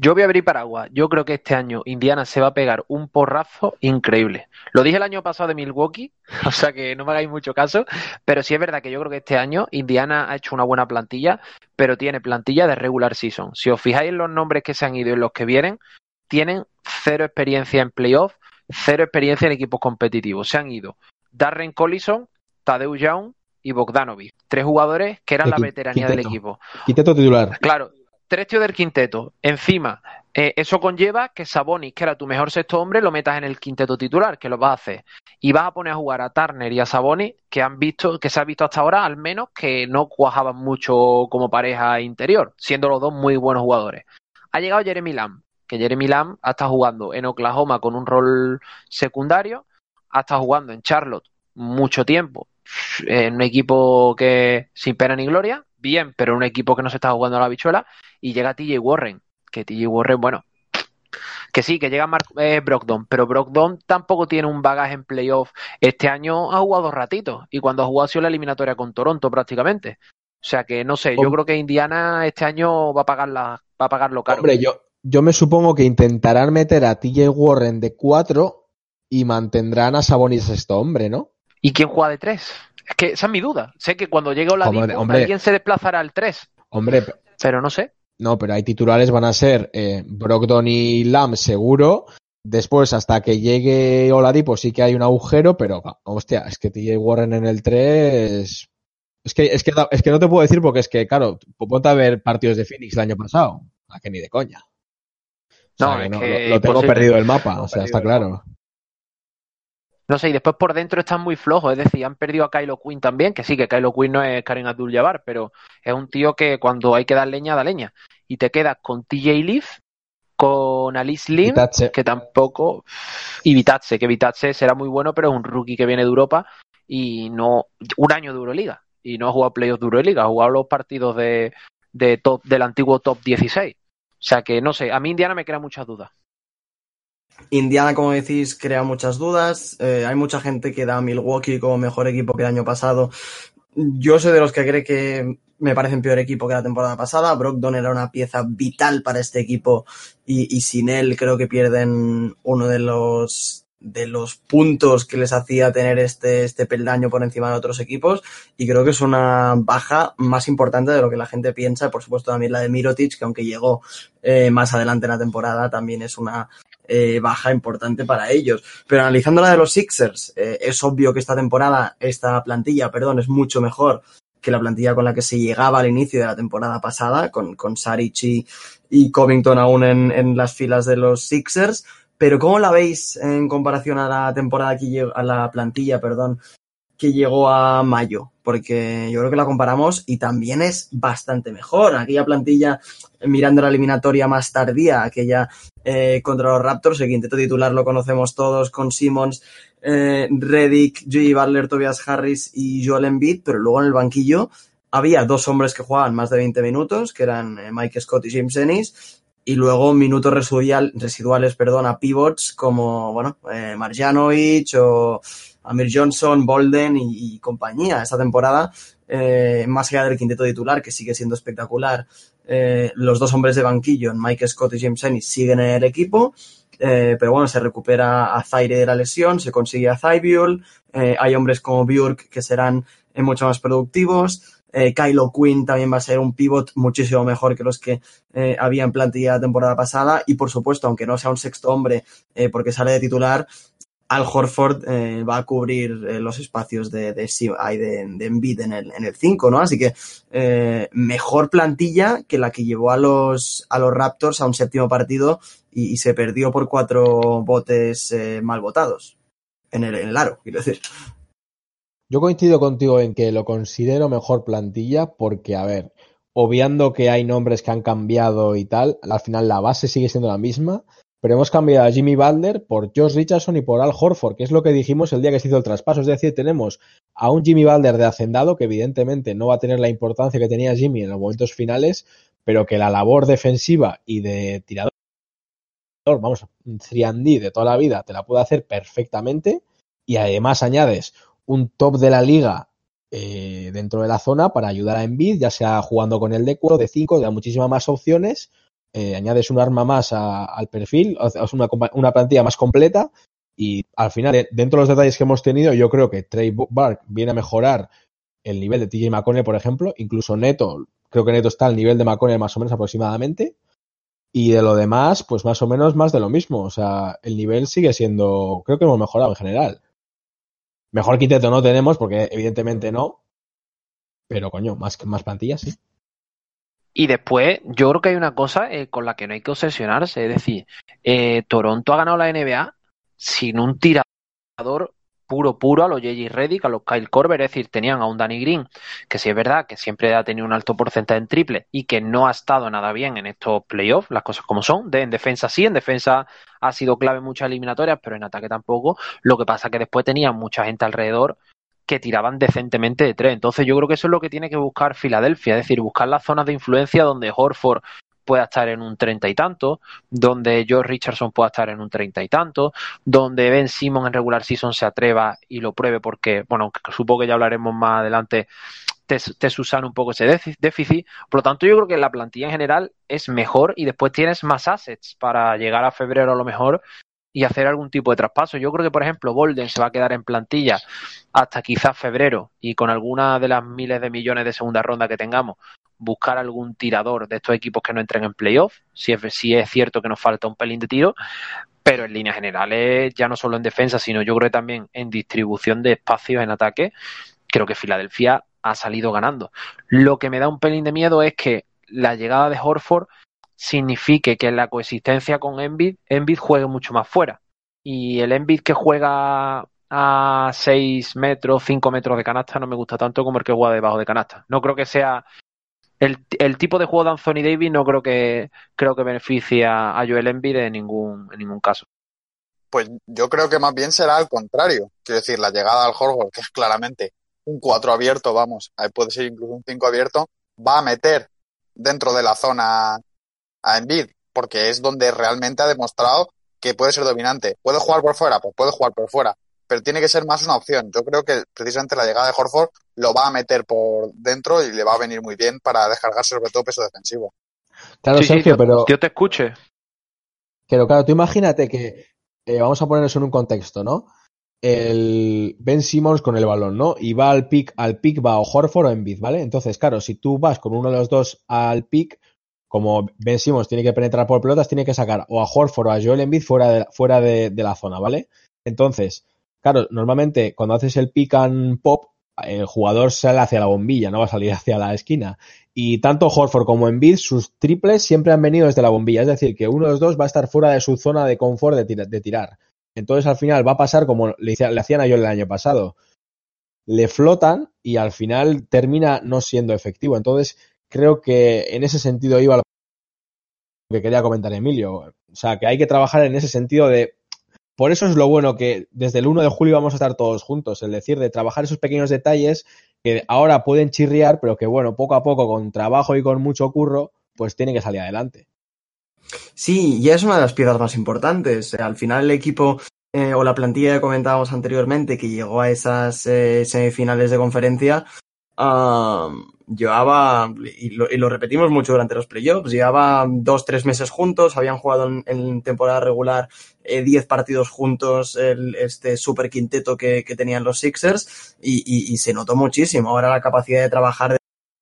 Yo voy a abrir paraguas. Yo creo que este año Indiana se va a pegar un porrazo increíble. Lo dije el año pasado de Milwaukee, o sea que no me hagáis mucho caso, pero sí es verdad que yo creo que este año Indiana ha hecho una buena plantilla, pero tiene plantilla de regular season. Si os fijáis en los nombres que se han ido y en los que vienen, tienen cero experiencia en playoff, cero experiencia en equipos competitivos. Se han ido Darren Collison, Tadeu Young y Bogdanovic. Tres jugadores que eran la veteranía quinteto. del equipo. Quinteto titular. Claro, tres tíos del quinteto. Encima, eh, eso conlleva que Sabonis, que era tu mejor sexto hombre, lo metas en el quinteto titular, que lo vas a hacer. Y vas a poner a jugar a Turner y a Sabonis, que han visto, que se ha visto hasta ahora, al menos, que no cuajaban mucho como pareja interior, siendo los dos muy buenos jugadores. Ha llegado Jeremy Lamb, que Jeremy Lamb ha estado jugando en Oklahoma con un rol secundario, ha estado jugando en Charlotte mucho tiempo, en un equipo que sin pena ni gloria, bien, pero un equipo que no se está jugando a la bichuela, y llega TJ Warren, que TJ Warren, bueno, que sí, que llega Mark, eh, Brogdon, pero Brogdon tampoco tiene un bagaje en playoff. Este año ha jugado ratitos, y cuando ha jugado ha sido la eliminatoria con Toronto prácticamente. O sea que no sé, yo creo que Indiana este año va a pagar la, va a pagarlo caro. Hombre, yo, yo me supongo que intentarán meter a TJ Warren de 4 y mantendrán a Sabonis sexto hombre, ¿no? ¿Y quién juega de 3? Es que esa es mi duda. Sé que cuando llegue Oladipo, Hombre, hombre. alguien se desplazará al 3, Hombre, pero no sé. no, pero hay titulares van a ser eh, Brogdon y Lamb seguro. Después, hasta que llegue Oladipo, sí que hay un agujero, pero hostia, es que TJ Warren en el 3. Es que, es, que, es que no te puedo decir porque es que, claro, ponte a ver partidos de Phoenix el año pasado. A que ni de coña. O sea, No, que es no, que lo, lo tengo perdido el mapa, o sea, está claro. No sé, y después por dentro están muy flojos, es decir, han perdido a Kylo Quinn también, que sí, que Kylo Quinn no es Karen Abdul-Jabbar, pero es un tío que cuando hay que dar leña, da leña. Y te quedas con TJ Leaf, con Alice Lim, que tampoco, y Vitazze, que Vitazze será muy bueno, pero es un rookie que viene de Europa y no, un año de Euroliga, y no ha jugado playoffs de Euroliga, ha jugado los partidos de, de top, del antiguo top 16. O sea que no sé, a mí Indiana me crea muchas dudas. Indiana, como decís, crea muchas dudas. Eh, hay mucha gente que da a Milwaukee como mejor equipo que el año pasado. Yo soy de los que cree que me parece un peor equipo que la temporada pasada. Brogdon era una pieza vital para este equipo y, sin él creo que pierden uno de los de los puntos que les hacía tener este, este peldaño por encima de otros equipos y creo que es una baja más importante de lo que la gente piensa. Por supuesto también la de Mirotic, que aunque llegó eh, más adelante en la temporada, también es una eh, baja importante para ellos. Pero analizando la de los Sixers, eh, es obvio que esta temporada, esta plantilla, perdón, es mucho mejor que la plantilla con la que se llegaba al inicio de la temporada pasada, con, con Saric y, y Covington aún en, en, las filas de los Sixers. Pero ¿cómo la veis en comparación a la temporada que a la plantilla, perdón, que llegó a mayo? Porque yo creo que la comparamos y también es bastante mejor. Aquella plantilla, mirando la eliminatoria más tardía, aquella eh, contra los Raptors, el quinteto titular lo conocemos todos con Simmons, eh, Reddick, J. Butler, Tobias Harris y Joel Embiid, pero luego en el banquillo había dos hombres que jugaban más de 20 minutos, que eran eh, Mike Scott y James Ennis, y luego minutos residual, residuales perdón, a pivots como bueno, eh, Marjanovic o Amir Johnson, Bolden y, compañía. Esta temporada, eh, más allá del quinteto titular, que sigue siendo espectacular, eh, los dos hombres de banquillo, Mike Scott y James Ennis, siguen en el equipo. Eh, pero bueno, se recupera a Zaire de la lesión, se consigue a eh, hay hombres como Björk que serán mucho más productivos, Kylo Quinn también va a ser un pivot muchísimo mejor que los que eh, había en plantilla la temporada pasada y por supuesto, aunque no sea un sexto hombre porque sale de titular, Al Horford eh, va a cubrir eh, los espacios de, de, de, en el, en el 5, ¿no? Así que eh, mejor plantilla que la que llevó a los, a los Raptors a un séptimo partido y, y se perdió por cuatro botes eh, mal votados en el, en el aro, quiero decir. Yo coincido contigo en que lo considero mejor plantilla porque, a ver, obviando que hay nombres que han cambiado y tal, al final la base sigue siendo la misma, pero hemos cambiado a Jimmy Butler por Josh Richardson y por Al Horford, que es lo que dijimos el día que se hizo el traspaso. Es decir, tenemos a un Jimmy Butler de hacendado que evidentemente no va a tener la importancia que tenía Jimmy en los momentos finales, pero que la labor defensiva y de tirador, vamos, un 3D de toda la vida, te la puede hacer perfectamente y además añades un top de la liga eh, dentro de la zona para ayudar a Embiid, ya sea jugando con el de 4, de 5, da muchísimas más opciones, eh, añades un arma más al perfil, es una, una, plantilla más completa y al final, dentro de los detalles que hemos tenido, yo creo que Trey Bark viene a mejorar el nivel de TJ McConnell, por ejemplo, incluso Neto, creo que Neto está al nivel de McConnell más o menos aproximadamente. Y de lo demás, pues más o menos más de lo mismo. O sea, el nivel sigue siendo, creo que hemos mejorado en general. Mejor quinteto no tenemos, porque evidentemente no. Pero coño, más, más plantillas, sí. Y después, yo creo que hay una cosa eh, con la que no hay que obsesionarse. Es decir, eh, Toronto ha ganado la NBA sin un tirador puro, puro a los J.J. Reddick, a los Kyle Korver, es decir, tenían a un Danny Green, que sí es verdad que siempre ha tenido un alto porcentaje en triple y que no ha estado nada bien en estos playoffs, las cosas como son, de, en defensa sí, en defensa ha sido clave en muchas eliminatorias, pero en ataque tampoco, lo que pasa que después tenía mucha gente alrededor que tiraban decentemente de tres. Entonces yo creo que eso es lo que tiene que buscar Filadelfia, es decir, buscar las zonas de influencia donde Horford pueda estar en un treinta y tanto, donde George Richardson pueda estar en un treinta y tanto, donde Ben Simon en regular season se atreva y lo pruebe porque, bueno, supongo que ya hablaremos más adelante, te, te susan un poco ese déficit. Por lo tanto, yo creo que la plantilla en general es mejor y después tienes más assets para llegar a febrero a lo mejor y hacer algún tipo de traspaso. Yo creo que, por ejemplo, Bolden se va a quedar en plantilla hasta quizás febrero y con alguna de las miles de millones de segunda ronda que tengamos, buscar algún tirador de estos equipos que no entren en playoff, si es, si es cierto que nos falta un pelín de tiro, pero en líneas generales, ya no solo en defensa, sino yo creo que también en distribución de espacios en ataque, creo que Filadelfia ha salido ganando. Lo que me da un pelín de miedo es que la llegada de Horford signifique que la coexistencia con Embiid, Embiid juegue mucho más fuera. Y el Embiid que juega a 6 metros, 5 metros de canasta no me gusta tanto como el que juega debajo de canasta. No creo que sea el, el, tipo de juego de Anthony Davis no creo que creo que beneficia a Joel Embiid en ningún, en ningún caso. Pues yo creo que más bien será al contrario. Quiero decir, la llegada al Horford, que es claramente un 4 abierto, vamos, puede ser incluso un 5 abierto, va a meter dentro de la zona a Embiid, porque es donde realmente ha demostrado que puede ser dominante. ¿Puede jugar por fuera? Pues puede jugar por fuera, pero tiene que ser más una opción. Yo creo que precisamente la llegada de Horford lo va a meter por dentro y le va a venir muy bien para descargarse sobre todo peso defensivo. Claro, Sergio, pero... Yo te escuche. Pero claro, tú imagínate que, eh, vamos a poner eso en un contexto, ¿no? El Ben Simmons con el balón, ¿no? Y va al pick, al pick va o Horford o Embiid, ¿vale? Entonces, claro, si tú vas con uno de los dos al pick, como Ben tiene que penetrar por pelotas, tiene que sacar o a Horford o a Joel Embiid fuera de, fuera de, la zona, ¿vale? Entonces, claro, normalmente cuando haces el pick and pop, el jugador sale hacia la bombilla, no va a salir hacia la esquina. Y tanto Horford como Embiid, sus triples siempre han venido desde la bombilla. Es decir, que uno de los dos va a estar fuera de su zona de confort de, tirar. Entonces, al final va a pasar como le, le hacían a yo el año pasado. Le flotan y al final termina no siendo efectivo. Entonces, creo que en ese sentido iba lo que quería comentar Emilio. O sea, que hay que trabajar en ese sentido de... Por eso es lo bueno que desde el 1 de julio vamos a estar todos juntos, es decir, de trabajar esos pequeños detalles que ahora pueden chirriar, pero que bueno, poco a poco, con trabajo y con mucho curro, pues tiene que salir adelante. Sí, ya es una de las piezas más importantes. Al final el equipo eh, o la plantilla que comentábamos anteriormente que llegó a esas eh, semifinales de conferencia, llevaba, y lo, repetimos mucho durante los playoffs, llevaba dos, tres meses juntos, habían jugado en, temporada regular eh, diez partidos juntos, el, este super quinteto que, tenían los Sixers, y, se notó muchísimo. Ahora la capacidad de trabajar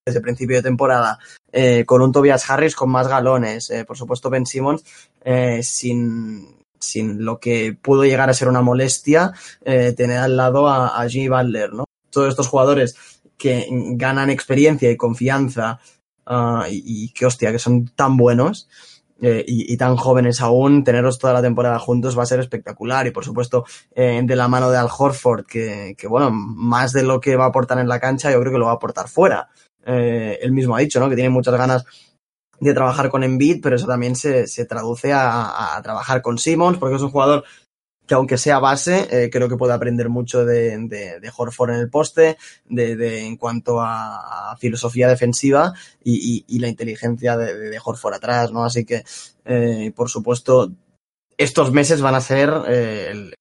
desde principio de temporada eh, con un Tobias Harris con más galones, eh, por supuesto Ben Simmons sin, sin lo que pudo llegar a ser una molestia tener al lado a, a Jimmy Butler, ¿no? Todos estos jugadores que ganan experiencia y confianza ah, y, que hostia, que son tan buenos eh, y, tan jóvenes aún, tenerlos toda la temporada juntos va a ser espectacular y por supuesto eh, de la mano de Al Horford, que, que, bueno, más de lo que va a aportar en la cancha, yo creo que lo va a aportar fuera. Eh, él mismo ha dicho, ¿no? Que tiene muchas ganas de trabajar con Embiid, pero eso también se, se traduce a, a, trabajar con Simmons, porque es un jugador que aunque sea base, eh, creo que puede aprender mucho de, de, de Horford en el poste, de, de en cuanto a, filosofía defensiva y, y, y la inteligencia de, de, Horford atrás, ¿no? Así que, eh, por supuesto, estos meses van a ser eh, el,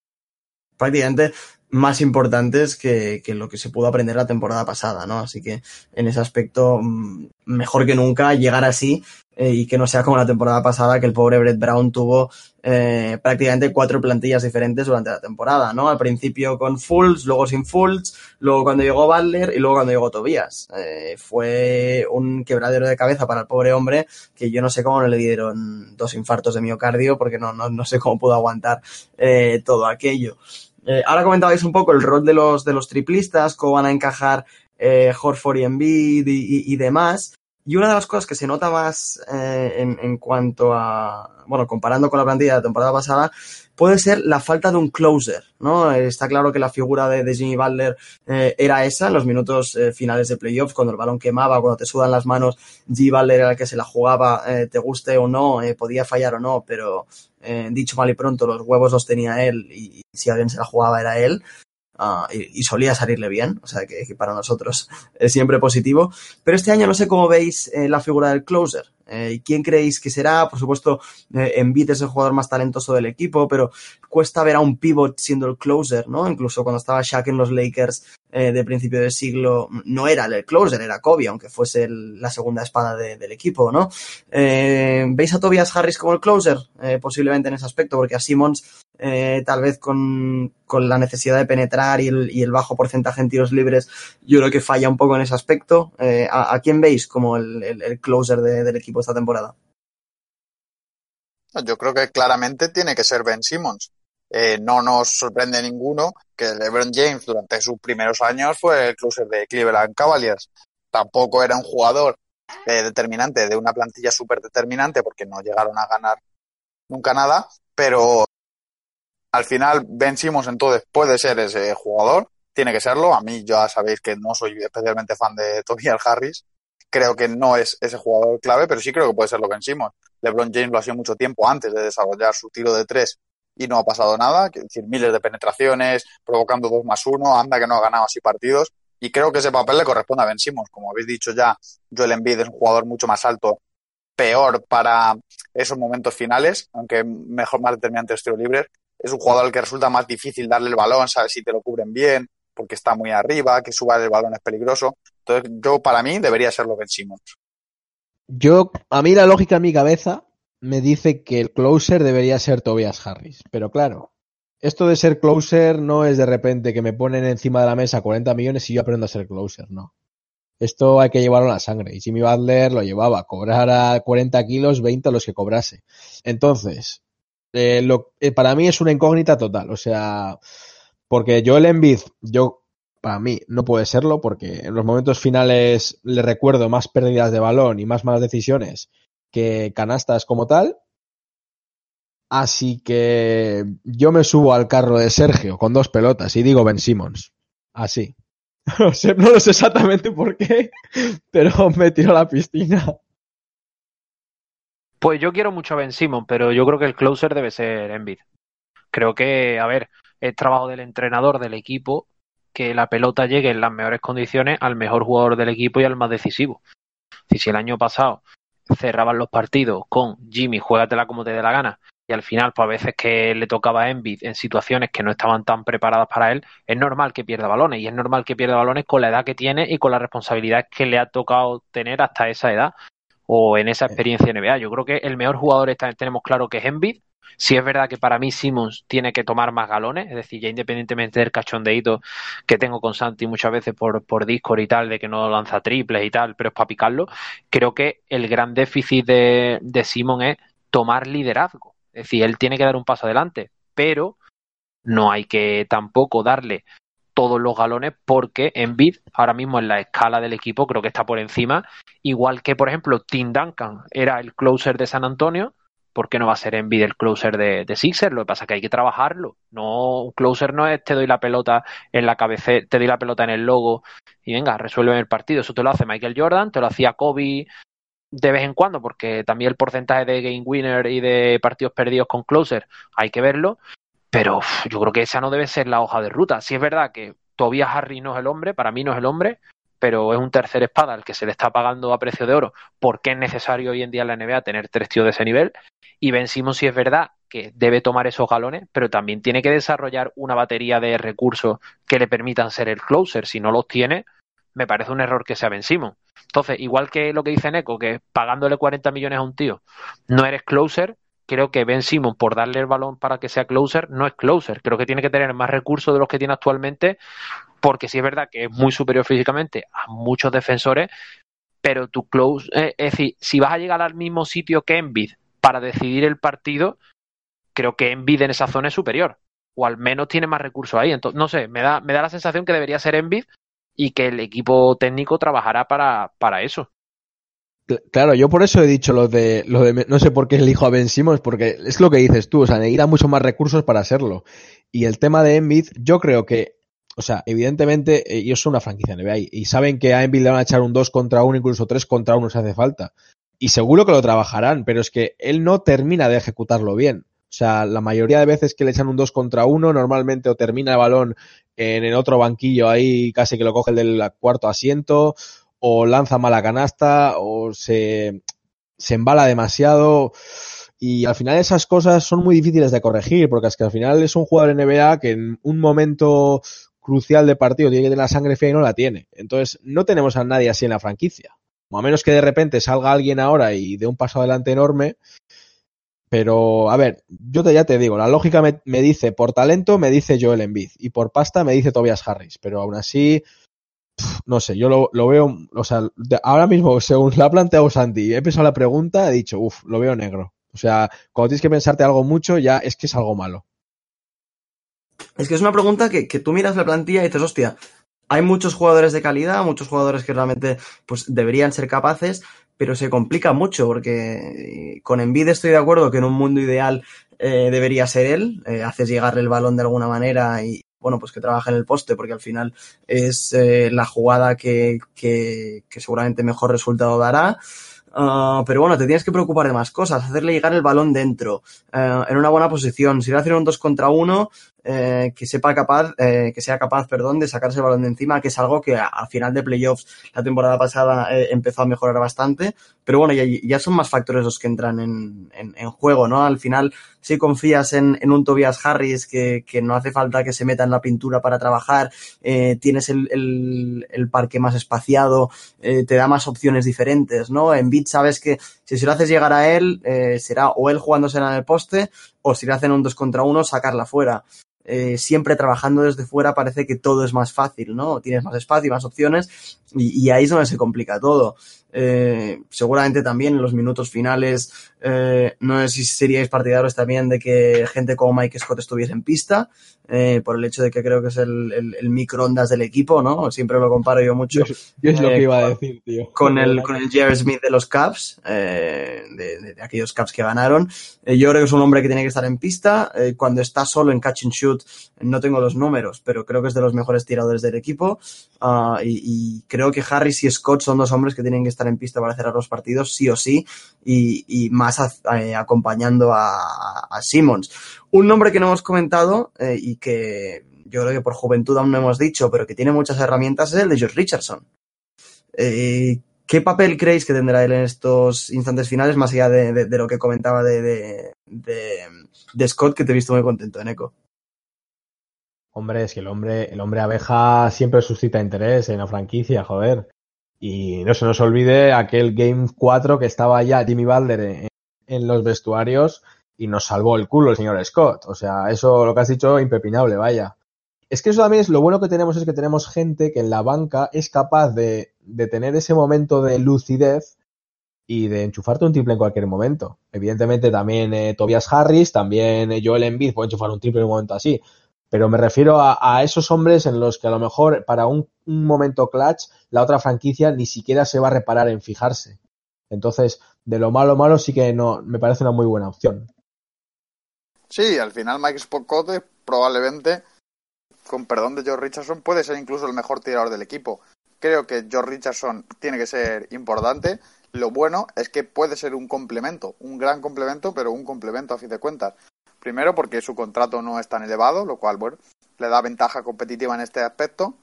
prácticamente más importantes que, que, lo que se pudo aprender la temporada pasada, ¿no? Así que en ese aspecto, mm, mejor que nunca llegar así eh, y que no sea como la temporada pasada, que el pobre Brett Brown tuvo eh, prácticamente cuatro plantillas diferentes durante la temporada, ¿no? Al principio con Fultz, luego sin Fultz, luego cuando llegó Butler y luego cuando llegó Tobias. Eh, fue un quebradero de cabeza para el pobre hombre que yo no sé cómo no le dieron dos infartos de miocardio porque no, no, no sé cómo pudo aguantar eh, todo aquello. Eh, ahora comentabais un poco el rol de los, de los triplistas, cómo van a encajar eh, Horford y Embiid y, y, y, demás. Y una de las cosas que se nota más eh, en, en, cuanto a, bueno, comparando con la plantilla de la temporada pasada, puede ser la falta de un closer, ¿no? Está claro que la figura de, de Jimmy Butler eh, era esa en los minutos eh, finales de playoffs, cuando el balón quemaba, cuando te sudan las manos, Jimmy Butler era el que se la jugaba, eh, te guste o no, eh, podía fallar o no, pero eh, dicho mal y pronto, los huevos los tenía él y, y si alguien se la jugaba era él. Uh, y, y, solía salirle bien, o sea que, que, para nosotros es siempre positivo. Pero este año no sé cómo veis eh, la figura del closer. Eh, ¿Quién creéis que será? Por supuesto, eh, Embiid es el jugador más talentoso del equipo, pero cuesta ver a un pivot siendo el closer, ¿no? Incluso cuando estaba Shaq en los Lakers eh, de principio del siglo, no era el closer, era Kobe, aunque fuese la segunda espada de, del equipo, ¿no? Eh, ¿Veis a Tobias Harris como el closer? Eh, posiblemente en ese aspecto, porque a Simmons eh, tal vez con, con, la necesidad de penetrar y el, y el, bajo porcentaje en tiros libres, yo creo que falla un poco en ese aspecto. Eh, ¿a, ¿a, quién veis como el, el, el closer de, del equipo esta temporada? Yo creo que claramente tiene que ser Ben Simmons. Eh, no nos sorprende ninguno que LeBron James durante sus primeros años fue el closer de Cleveland Cavaliers. Tampoco era un jugador eh, determinante de una plantilla súper determinante porque no llegaron a ganar nunca nada, pero al final Ben Simmons entonces puede ser ese jugador, tiene que serlo. A mí ya sabéis que no soy especialmente fan de Tobias Harris. creo que no es ese jugador clave, pero sí creo que puede ser lo que vencimos. LeBron James lo ha sido mucho tiempo antes de desarrollar su tiro de tres y no ha pasado nada, es decir, miles de penetraciones, provocando dos más uno, anda que no ha ganado así partidos, y creo que ese papel le corresponde a Ben Simmons. Como habéis dicho ya, Joel Embiid es un jugador mucho más alto, peor para esos momentos finales, aunque mejor más determinante de tiro libres. Es un jugador al que resulta más difícil darle el balón, sabes si te lo cubren bien, porque está muy arriba, que suba el balón es peligroso. Entonces, yo para mí debería ser lo Ben Simmons. Yo, a mí la lógica en mi cabeza me dice que el closer debería ser Tobias Harris, pero claro, esto de ser closer no es de repente que me ponen encima de la mesa 40 millones y yo aprendo a ser closer, no. Esto hay que llevarlo a la sangre. Y Jimmy Butler lo llevaba, cobrar a 40 kilos, 20 a los que cobrase. Entonces, eh, lo, eh, para mí es una incógnita total. O sea, porque Joel Embiid, yo, para mí, no puede serlo, porque en los momentos finales le recuerdo más pérdidas de balón y más malas decisiones que canastas como tal. Así que yo me subo al carro de Sergio con dos pelotas y digo Ben Simmons. Así. No, sé, no lo sé exactamente por qué, pero me tiro a la piscina. Pues yo quiero mucho a Ben Simmons, pero yo creo que el closer debe ser Embiid. Creo que, a ver, es trabajo del entrenador del equipo que la pelota llegue en las mejores condiciones al mejor jugador del equipo y al más decisivo. Si, si el año pasado cerraban los partidos con Jimmy, juégatela como te dé la gana, y al final, pues a veces que le tocaba a Envid en situaciones que no estaban tan preparadas para él, es normal que pierda balones, y es normal que pierda balones con la edad que tiene y con la responsabilidad que le ha tocado tener hasta esa edad o en esa experiencia NBA. Yo creo que el mejor jugador está, tenemos claro que es Envid. Si es verdad que para mí Simmons tiene que tomar más galones, es decir, ya independientemente del cachondeíto que tengo con Santi muchas veces por, por Discord y tal, de que no lanza triples y tal, pero es para picarlo, creo que el gran déficit de, de Simmons es tomar liderazgo. Es decir, él tiene que dar un paso adelante, pero no hay que tampoco darle todos los galones porque Embiid ahora mismo en la escala del equipo creo que está por encima, igual que por ejemplo Tim Duncan era el closer de San Antonio, ¿por qué no va a ser Embiid el closer de, Sixers? Lo que pasa es que hay que trabajarlo. No, un closer no es te doy la pelota en la cabeza, te doy la pelota en el logo y venga, resuelve el partido. Eso te lo hace Michael Jordan, te lo hacía Kobe de vez en cuando, porque también el porcentaje de game winner y de partidos perdidos con closer hay que verlo. Pero yo creo que esa no debe ser la hoja de ruta. Si es verdad que Tobias Harry no es el hombre, para mí no es el hombre, pero es un tercer espada al que se le está pagando a precio de oro porque es necesario hoy en día en la NBA tener tres tíos de ese nivel. Y vencimos si es verdad que debe tomar esos galones, pero también tiene que desarrollar una batería de recursos que le permitan ser el closer. Si no los tiene, me parece un error que sea Ben Entonces, igual que lo que dice Neko, que pagándole 40 millones a un tío no eres closer, creo que Ben Simon, por darle el balón para que sea closer, no es closer. Creo que tiene que tener más recursos de los que tiene actualmente, porque sí es verdad que es muy superior físicamente a muchos defensores, pero tu close, eh, es decir, si vas a llegar al mismo sitio que Envid para decidir el partido, creo que Envid en esa zona es superior. O al menos tiene más recursos ahí. Entonces, no sé, me da, me da la sensación que debería ser Envid y que el equipo técnico trabajará para, para eso. Claro, yo por eso he dicho lo de, lo de, no sé por qué elijo a Ben Simmons, porque es lo que dices tú, o sea, necesita mucho más recursos para hacerlo. Y el tema de Embiid, yo creo que, o sea, evidentemente eh, ellos son una franquicia NBA y, y saben que a Embiid le van a echar un 2 contra 1, incluso 3 contra 1 si hace falta. Y seguro que lo trabajarán, pero es que él no termina de ejecutarlo bien. O sea, la mayoría de veces que le echan un 2 contra 1, normalmente o termina el balón en el otro banquillo ahí casi que lo coge el del cuarto asiento, o lanza mala canasta, o se, se embala demasiado. Y al final esas cosas son muy difíciles de corregir, porque es que al final es un jugador NBA que en un momento crucial de partido tiene que tener la sangre fría y no la tiene. Entonces, no tenemos a nadie así en la franquicia. O a menos que de repente salga alguien ahora y dé un paso adelante enorme. Pero, a ver, yo te, ya te digo, la lógica me, me dice, por talento me dice Joel Embiid y por pasta me dice Tobias Harris. Pero aún así, no sé, yo lo, lo veo, o sea, de, ahora mismo, según la ha planteado Santi, he pensado la pregunta, he dicho, uff, lo veo negro. O sea, cuando tienes que pensarte algo mucho, ya es que es algo malo. Es que es una pregunta que, que tú miras la plantilla y dices, hostia, hay muchos jugadores de calidad, muchos jugadores que realmente pues, deberían ser capaces, pero se complica mucho porque con Envid estoy de acuerdo que en un mundo ideal eh, debería ser él, eh, haces llegarle el balón de alguna manera y bueno, pues que trabaje en el poste, porque al final es eh, la jugada que, que, seguramente mejor resultado dará. Uh, pero bueno, te tienes que preocupar de más cosas, hacerle llegar el balón dentro, uh, en una buena posición. Si va a hacer un 2 contra 1, eh, que sepa capaz, eh, que sea capaz, perdón, de sacarse el balón de encima, que es algo que al final de playoffs la temporada pasada eh, empezó a mejorar bastante. Pero bueno, ya, ya son más factores los que entran en, en, juego, ¿no? Al final, si confías en, en un Tobias Harris que, que, no hace falta que se meta en la pintura para trabajar, eh, tienes el, el, parque más espaciado, te da más opciones diferentes, ¿no? En Beat sabes que si se lo haces llegar a él, será o él jugándose en el poste, o si le hacen un 2 contra 1, sacarla fuera eh, siempre trabajando desde fuera parece que todo es más fácil, ¿no? Tienes más espacio y más opciones y, y ahí es donde se complica todo. Eh, seguramente también en los minutos finales, eh, no sé si seríais partidarios también de que gente como Mike Scott estuviese en pista, eh, por el hecho de que creo que es el, el, el microondas del equipo, ¿no? Siempre lo comparo yo mucho. Yo, yo es lo que iba a decir, tío. Con el, con el Jerry Smith de los Cavs, de, de, de, aquellos Cavs que ganaron. yo creo que es un hombre que tiene que estar en pista. cuando está solo en catch and shoot, no tengo los números, pero creo que es de los mejores tiradores del equipo. Uh, y, y creo que Harris y Scott son dos hombres que tienen que estar en pista para cerrar los partidos, sí o sí, y, más eh, acompañando a, Simmons. Un nombre que no hemos comentado eh, y que yo creo que por juventud aún no hemos dicho, pero que tiene muchas herramientas es el de George Richardson. Eh, ¿Qué papel creéis que tendrá él en estos instantes finales, más allá de, lo que comentaba de, de, Scott, que te he visto muy contento, Eco? Hombre, es que el hombre, el hombre abeja siempre suscita interés en la franquicia, joder. Y no se nos olvide aquel Game 4 que estaba ya Jimmy Butler en, los vestuarios y nos salvó el culo el señor Scott. O sea, eso lo que has dicho, impepinable, vaya. Es que eso también es lo bueno que tenemos es que tenemos gente que en la banca es capaz de, de tener ese momento de lucidez y de enchufarte un triple en cualquier momento. Evidentemente también eh, Tobias Harris, también eh, Joel Embiid puede enchufar un triple en un momento así. Pero me refiero a, a, esos hombres en los que a lo mejor para un, momento clutch la otra franquicia ni siquiera se va a reparar en fijarse. Entonces, de lo malo malo sí que no me parece una muy buena opción. Sí, al final Mike Spocote probablemente, con perdón de George Richardson, puede ser incluso el mejor tirador del equipo. Creo que George Richardson tiene que ser importante. Lo bueno es que puede ser un complemento, un gran complemento, pero un complemento a fin de cuentas. Primero porque su contrato no es tan elevado, lo cual, bueno, le da ventaja competitiva en este aspecto.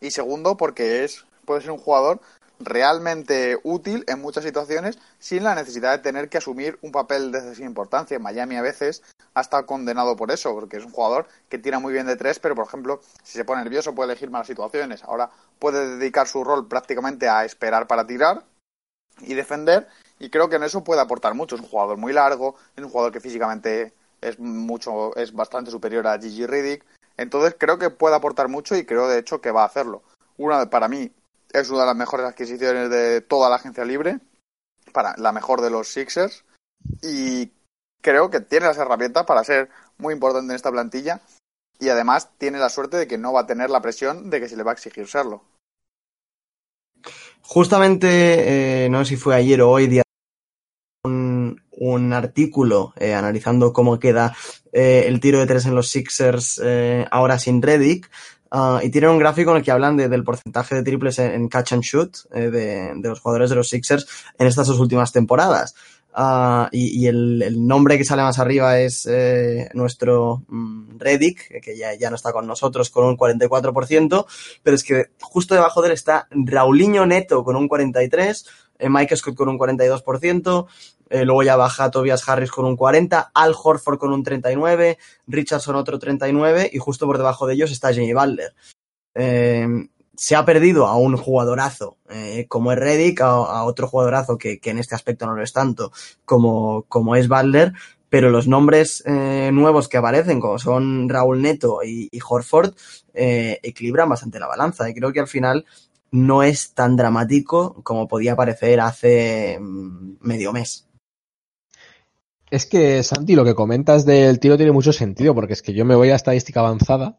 Y segundo porque es, puede ser un jugador realmente útil en muchas situaciones sin la necesidad de tener que asumir un papel de excesiva importancia. Miami a veces ha estado condenado por eso, porque es un jugador que tira muy bien de tres, pero por ejemplo, si se pone nervioso puede elegir malas situaciones. Ahora puede dedicar su rol prácticamente a esperar para tirar y defender, y creo que en eso puede aportar mucho. Es un jugador muy largo, es un jugador que físicamente es mucho, es bastante superior a Gigi Riddick. Entonces creo que puede aportar mucho y creo de hecho que va a hacerlo. Una para mí es una de las mejores adquisiciones de toda la agencia libre, para la mejor de los Sixers y creo que tiene las herramientas para ser muy importante en esta plantilla y además tiene la suerte de que no va a tener la presión de que se le va a exigir serlo. Justamente, eh, no sé si fue ayer o hoy, día un, un artículo eh, analizando cómo queda eh, el tiro de tres en los Sixers eh, ahora sin Reddick. Uh, y tienen un gráfico en el que hablan de, del porcentaje de triples en, catch and shoot eh, de, de, los jugadores de los Sixers en estas dos últimas temporadas. Uh, y, y el, el, nombre que sale más arriba es eh, nuestro um, Reddick, que ya, ya no está con nosotros, con un 44%, pero es que justo debajo de él está Raulinho Neto con un 43%, eh, Mike Scott con un 42%, eh, luego ya baja Tobias Harris con un 40, Al Horford con un 39, Richardson otro 39 y justo por debajo de ellos está Jimmy Butler. Eh, se ha perdido a un jugadorazo eh, como es Reddick, a, a otro jugadorazo que, en este aspecto no lo es tanto como, como es Butler, pero los nombres eh, nuevos que aparecen, como son Raúl Neto y, Horford, eh, equilibran bastante la balanza. Y creo que al final no es tan dramático como podía parecer hace mm, medio mes. Es que, Santi, lo que comentas del tiro tiene mucho sentido, porque es que yo me voy a estadística avanzada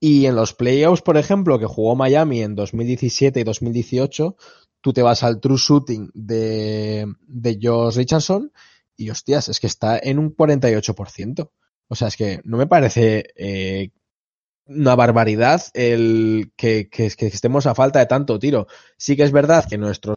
y en los playoffs, por ejemplo, que jugó Miami en 2017 y 2018, tú te vas al true shooting de, de Josh Richardson y, hostias, es que está en un 48%. O sea, es que no me parece eh, una barbaridad el que, que, estemos a falta de tanto tiro. Sí que es verdad que nuestros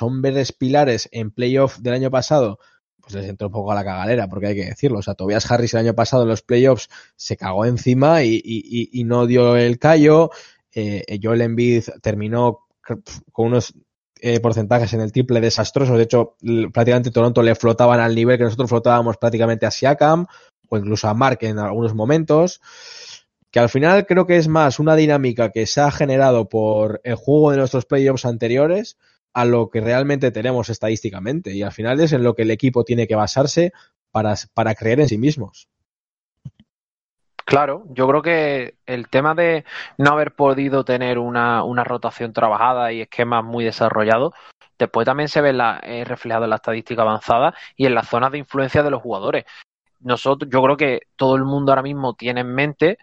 hombres pilares en playoff del año pasado pues les entró un poco a la cagalera, porque hay que decirlo. O sea, Tobias Harris el año pasado en los playoffs se cagó encima y, no dio el callo. Eh, Joel Embiid terminó con unos eh, porcentajes en el triple desastrosos. De hecho, prácticamente Toronto le flotaban al nivel que nosotros flotábamos prácticamente a Siakam o incluso a Mark en algunos momentos. Que al final creo que es más una dinámica que se ha generado por el juego de nuestros playoffs anteriores a lo que realmente tenemos estadísticamente. Y al final es en lo que el equipo tiene que basarse para, para creer en sí mismos. Claro, yo creo que el tema de no haber podido tener una, una rotación trabajada y esquemas muy desarrollados, después también se ve la, eh, reflejado en la estadística avanzada y en las zonas de influencia de los jugadores. Nosotros, yo creo que todo el mundo ahora mismo tiene en mente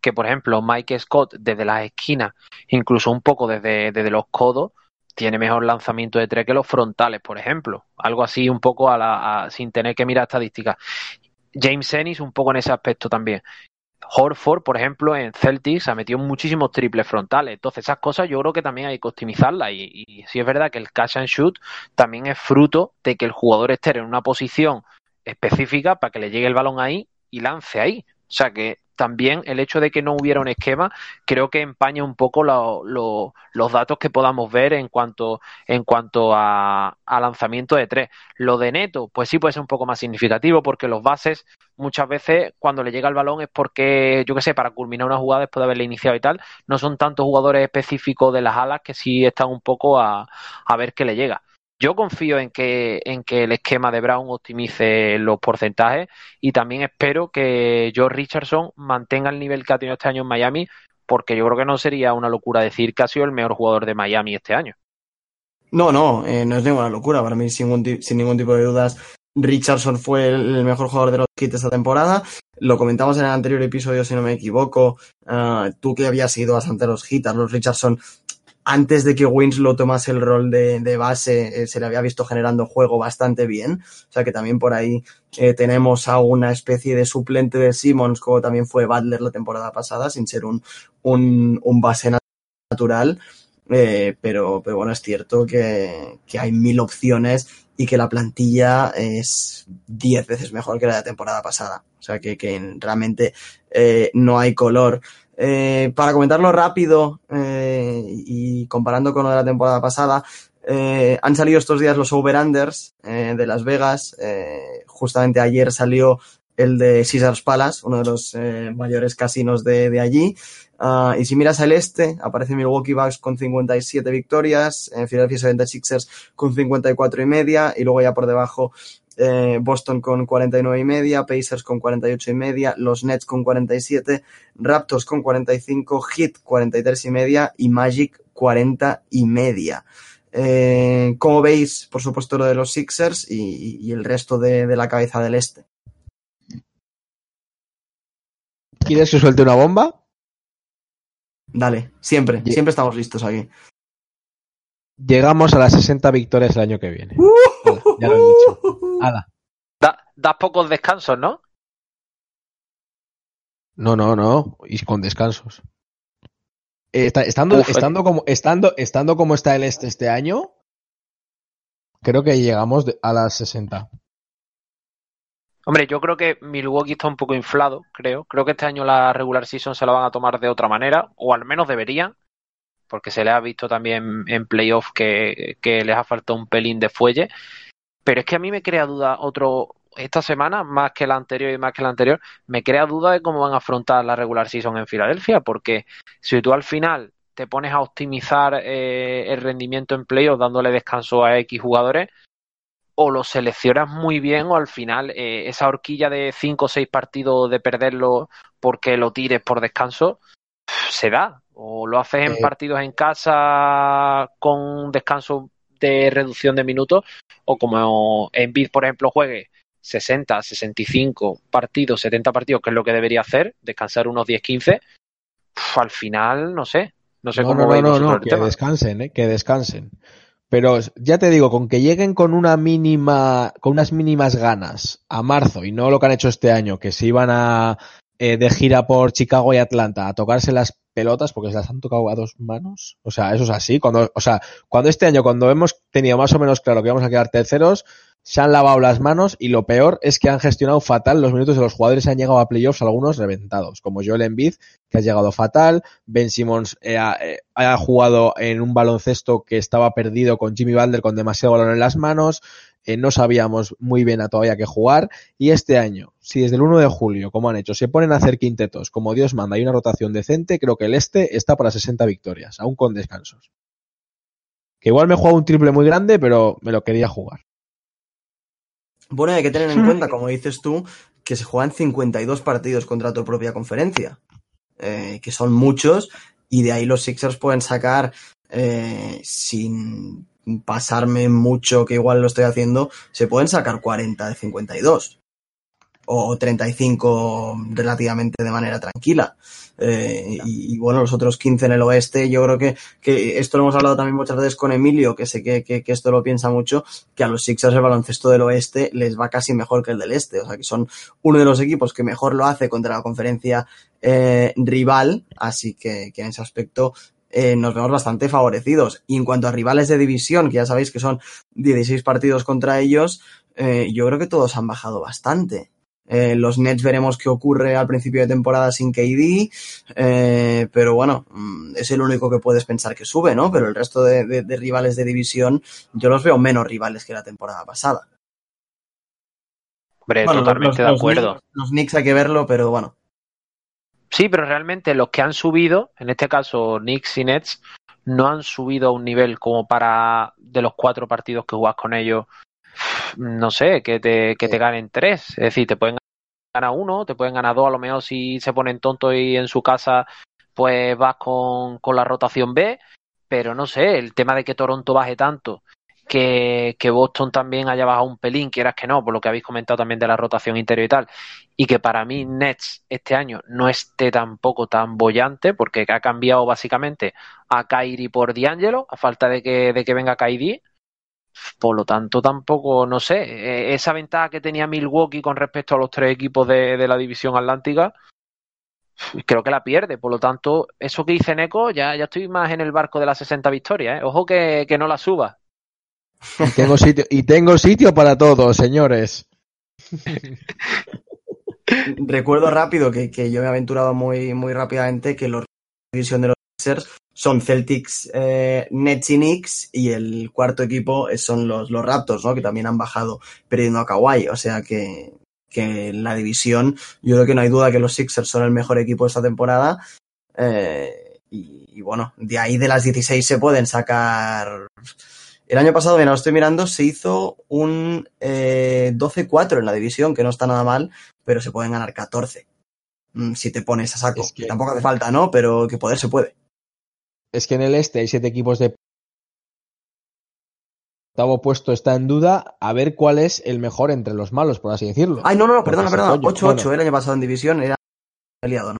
que, por ejemplo, Mike Scott desde las esquinas, incluso un poco desde, desde los codos, tiene mejor lanzamiento de tres que los frontales, por ejemplo. Algo así un poco a la, sin tener que mirar estadísticas. James Ennis un poco en ese aspecto también. Horford, por ejemplo, en Celtics ha metido muchísimos triples frontales. Entonces, esas cosas yo creo que también hay que optimizarlas. Y, y sí es verdad que el catch and shoot también es fruto de que el jugador esté en una posición específica para que le llegue el balón ahí y lance ahí. O sea que también el hecho de que no hubiera un esquema creo que empaña un poco los datos que podamos ver en cuanto, en cuanto a, lanzamiento de tres. Lo de Neto, pues sí puede ser un poco más significativo porque los bases muchas veces cuando le llega el balón es porque, yo qué sé, para culminar una jugada después de haberle iniciado y tal, no son tantos jugadores específicos de las alas que sí están un poco a, a ver qué le llega. Yo confío en que, en que el esquema de Brown optimice los porcentajes y también espero que George Richardson mantenga el nivel que ha tenido este año en Miami, porque yo creo que no sería una locura decir que ha sido el mejor jugador de Miami este año. No, no, eh, no es ninguna locura. Para mí, sin ningún, tipo de dudas, Richardson fue el, mejor jugador de los kits esta temporada. Lo comentamos en el anterior episodio, si no me equivoco. Ah, tú que habías ido bastante a los hitters, los Richardson antes de que Winslow tomase el rol de, base, eh, se le había visto generando juego bastante bien. O sea que también por ahí eh, tenemos a una especie de suplente de Simmons, como también fue Butler la temporada pasada, sin ser un, un, base natural. Eh, pero, pero bueno, es cierto que, que, hay mil opciones y que la plantilla es diez veces mejor que la de la temporada pasada. O sea que, que realmente no hay color eh, para comentarlo rápido eh, y comparando con lo de la temporada pasada, eh, han salido estos días los over-unders de Las Vegas. justamente ayer salió el de Caesars Palace, uno de los mayores casinos de, allí. Ah, y si miras al este, aparece Milwaukee Bucks con 57 victorias, Philadelphia 76ers con 54 y media, y luego ya por debajo eh, Boston con 49 y media, Pacers con 48 y media, los Nets con 47, Raptors con 45, Heat 43 y media y Magic 40 y media. Eh, como veis, por supuesto, lo de los Sixers y, el resto de, la cabeza del este. ¿Quieres que suelte una bomba? Dale, siempre, siempre estamos listos aquí. Llegamos a las 60 victorias el año que viene. ¡Uh! Ya lo he dicho. Da, pocos descansos, ¿no? No, no, no. Y con descansos. Eh, estando, estando, como, estando, estando como está el este este año, creo que llegamos a las 60. Hombre, yo creo que Milwaukee está un poco inflado, creo. Creo que este año la regular season se la van a tomar de otra manera, o al menos deberían, porque se les ha visto también en playoff que, que les ha faltado un pelín de fuelle. Pero es que a mí me crea duda otro, esta semana, más que la anterior y más que la anterior, me crea duda de cómo van a afrontar la regular season en Filadelfia, porque si tú al final te pones a optimizar eh, el rendimiento en playoff dándole descanso a X jugadores, o lo seleccionas muy bien o al final eh, esa horquilla de 5 o 6 partidos de perderlo porque lo tires por descanso se da. O lo haces en eh. partidos en casa con descanso de reducción de minutos, o como en Bid, por ejemplo, juegue 60, 65 partidos, 70 partidos, que es lo que debería hacer, descansar unos 10, 15, al final, no sé. No sé cómo no, no, no, que descansen, ¿eh? que descansen. Pero ya te digo, con que lleguen con una mínima, con unas mínimas ganas a marzo y no lo que han hecho este año, que se iban a eh, de gira por Chicago y Atlanta a tocarse las pelotas porque se las han tocado a dos manos. O sea, eso es así. Cuando, o sea, cuando este año, cuando hemos tenido más o menos claro que vamos a quedar terceros, se han lavado las manos y lo peor es que han gestionado fatal los minutos de los jugadores. Han llegado a playoffs algunos reventados, como Joel Embiid, que ha llegado fatal. Ben Simmons eh, eh, ha, jugado en un baloncesto que estaba perdido con Jimmy Butler con demasiado balón en las manos. Eh, no sabíamos muy bien a todavía qué jugar. Y este año, si desde el 1 de julio, como han hecho, se ponen a hacer quintetos como Dios manda y una rotación decente, creo que el este está para 60 victorias, aún con descansos. Que igual me he jugado un triple muy grande, pero me lo quería jugar. Bueno, hay que tener en cuenta, como dices tú, que se juegan 52 partidos contra tu propia conferencia, eh, que son muchos, y de ahí los Sixers pueden sacar, eh, sin pasarme mucho, que igual lo estoy haciendo, se pueden sacar 40 de 52 o 35 relativamente de manera tranquila. Eh, y, bueno, los otros 15 en el oeste, yo creo que, que esto lo hemos hablado también muchas veces con Emilio, que sé que, que, esto lo piensa mucho, que a los Sixers el baloncesto del oeste les va casi mejor que el del este. O sea, que son uno de los equipos que mejor lo hace contra la conferencia eh, rival, así que, que en ese aspecto eh, nos vemos bastante favorecidos. Y en cuanto a rivales de división, que ya sabéis que son 16 partidos contra ellos, eh, yo creo que todos han bajado bastante. Eh, los Nets veremos qué ocurre al principio de temporada sin KD, eh, pero bueno, mm, es el único que puedes pensar que sube, ¿no? Pero el resto de, de, rivales de división yo los veo menos rivales que la temporada pasada. Hombre, totalmente de acuerdo. Los, los Knicks hay que verlo, pero bueno. Sí, pero realmente los que han subido, en este caso Knicks y Nets, no han subido a un nivel como para de los cuatro partidos que jugas con ellos, no sé, que te, que te ganen tres. Es decir, te pueden ganar uno, te pueden ganar dos, a lo mejor si se ponen tontos y en su casa pues vas con, con la rotación B, pero no sé, el tema de que Toronto baje tanto que, Boston también haya bajado un pelín, quieras que no, por lo que habéis comentado también de la rotación interior y tal, y que para mí Nets este año no esté tampoco tan bollante, porque ha cambiado básicamente a Kairi por D'Angelo, a falta de que, de que venga Kairi. Por lo tanto, tampoco, no sé, e, esa ventaja que tenía Milwaukee con respecto a los tres equipos de, la división atlántica, creo que la pierde. Por lo tanto, eso que dice Neko, ya, ya estoy más en el barco de las 60 victorias. ¿eh? Ojo que, que no la suba. Y tengo sitio, y tengo sitio para todos, señores. Recuerdo rápido que, yo me he aventurado muy, muy rápidamente que los división de los Sixers son Celtics, eh, Nets y Knicks y el cuarto equipo son los, los Raptors, ¿no? Que también han bajado perdiendo a Kawhi. O sea que, que la división yo creo que no hay duda que los Sixers son el mejor equipo de esta temporada. Eh, y, bueno, de ahí de las 16 se pueden sacar el año pasado, mira, lo estoy mirando, se hizo un eh, 12-4 en la división, que no está nada mal, pero se pueden ganar 14 mm, si te pones a saco. que... Tampoco hace falta, ¿no? Pero que poder se puede. Es que en el este hay siete equipos de octavo puesto está en duda, a ver cuál es el mejor entre los malos, por así decirlo. Ay, no, no, no, perdona, perdona. 8-8 el año pasado en división era aliado, ¿no?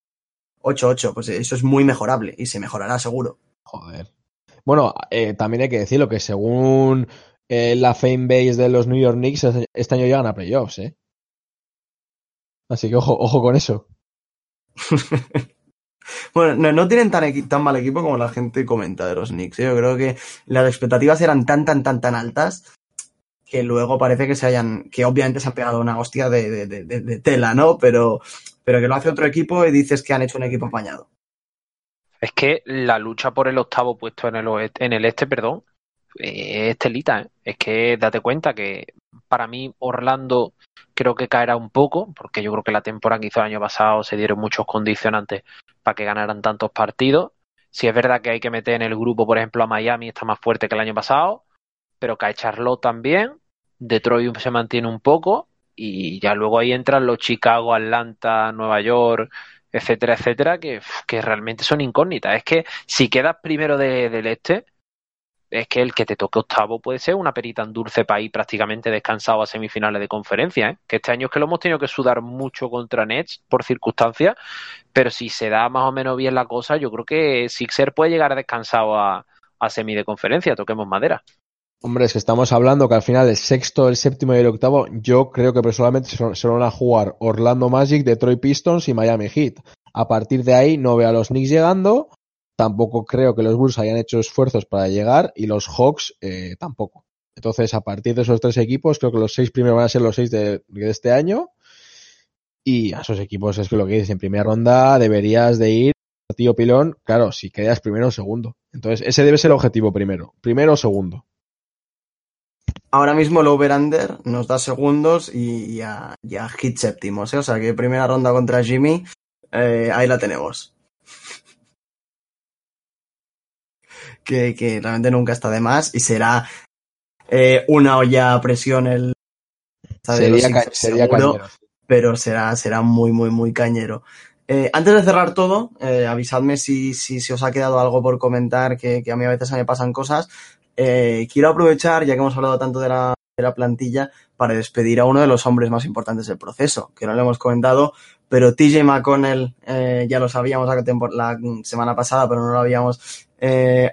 8-8, pues eso es muy mejorable y se mejorará seguro. Joder. Bueno, eh, también hay que decirlo que según eh, la fame base de los New York Knicks, este año llegan a playoffs, ¿eh? Así que ojo, ojo con eso. bueno, no, tienen tan, mal equipo como la gente comenta de los Knicks. ¿eh? Yo creo que las expectativas eran tan, tan, tan, tan altas que luego parece que se hayan, que obviamente se han pegado una hostia de tela, ¿no? Pero, pero que lo hace otro equipo y dices que han hecho un equipo apañado. Es que la lucha por el octavo puesto en el, en el este, perdón, es telita. ¿eh? Es que date cuenta que para mí Orlando creo que caerá un poco, porque yo creo que la temporada que hizo el año pasado se dieron muchos condicionantes para que ganaran tantos partidos. Si es verdad que hay que meter en el grupo, por ejemplo, a Miami, está más fuerte que el año pasado, pero cae Charlotte también, Detroit se mantiene un poco, y ya luego ahí entran los Chicago, Atlanta, Nueva York, etcétera, etcétera, que, que realmente son incógnitas. Es que si quedas primero de, del este, es que el que te toque octavo puede ser una perita en dulce país prácticamente descansado a semifinales de conferencia, ¿eh? que este año es que lo hemos tenido que sudar mucho contra Nets por circunstancias, pero si se da más o menos bien la cosa, yo creo que Sixer puede llegar descansado a, a semi de conferencia, toquemos madera. Hombre, es que estamos hablando que al final el sexto, el séptimo y el octavo, yo creo que personalmente se van a jugar Orlando Magic, Detroit Pistons y Miami Heat. A partir de ahí no veo a los Knicks llegando, tampoco creo que los Bulls hayan hecho esfuerzos para llegar y los Hawks eh, tampoco. Entonces, a partir de esos tres equipos, creo que los seis primeros van a ser los seis de, este año. Y a esos equipos es que lo que dices, en primera ronda deberías de ir, tío pilón, claro, si quedas primero o segundo. Entonces, ese debe ser el objetivo primero, primero o segundo. Ahora mismo el over-under nos da segundos y, a, hit séptimos, ¿eh? o sea que primera ronda contra Jimmy, eh, ahí la tenemos. Que, que, realmente nunca está de más y será eh, una olla a presión el... Sería, sería pero será, será muy, muy, muy cañero. Eh, antes de cerrar todo, eh, avisadme si, si, os ha quedado algo por comentar, que, a mí a veces me pasan cosas. Eh, quiero aprovechar, ya que hemos hablado tanto de la, plantilla, para despedir a uno de los hombres más importantes del proceso, que no lo hemos comentado, pero TJ McConnell ya lo sabíamos la, la, semana pasada, pero no lo habíamos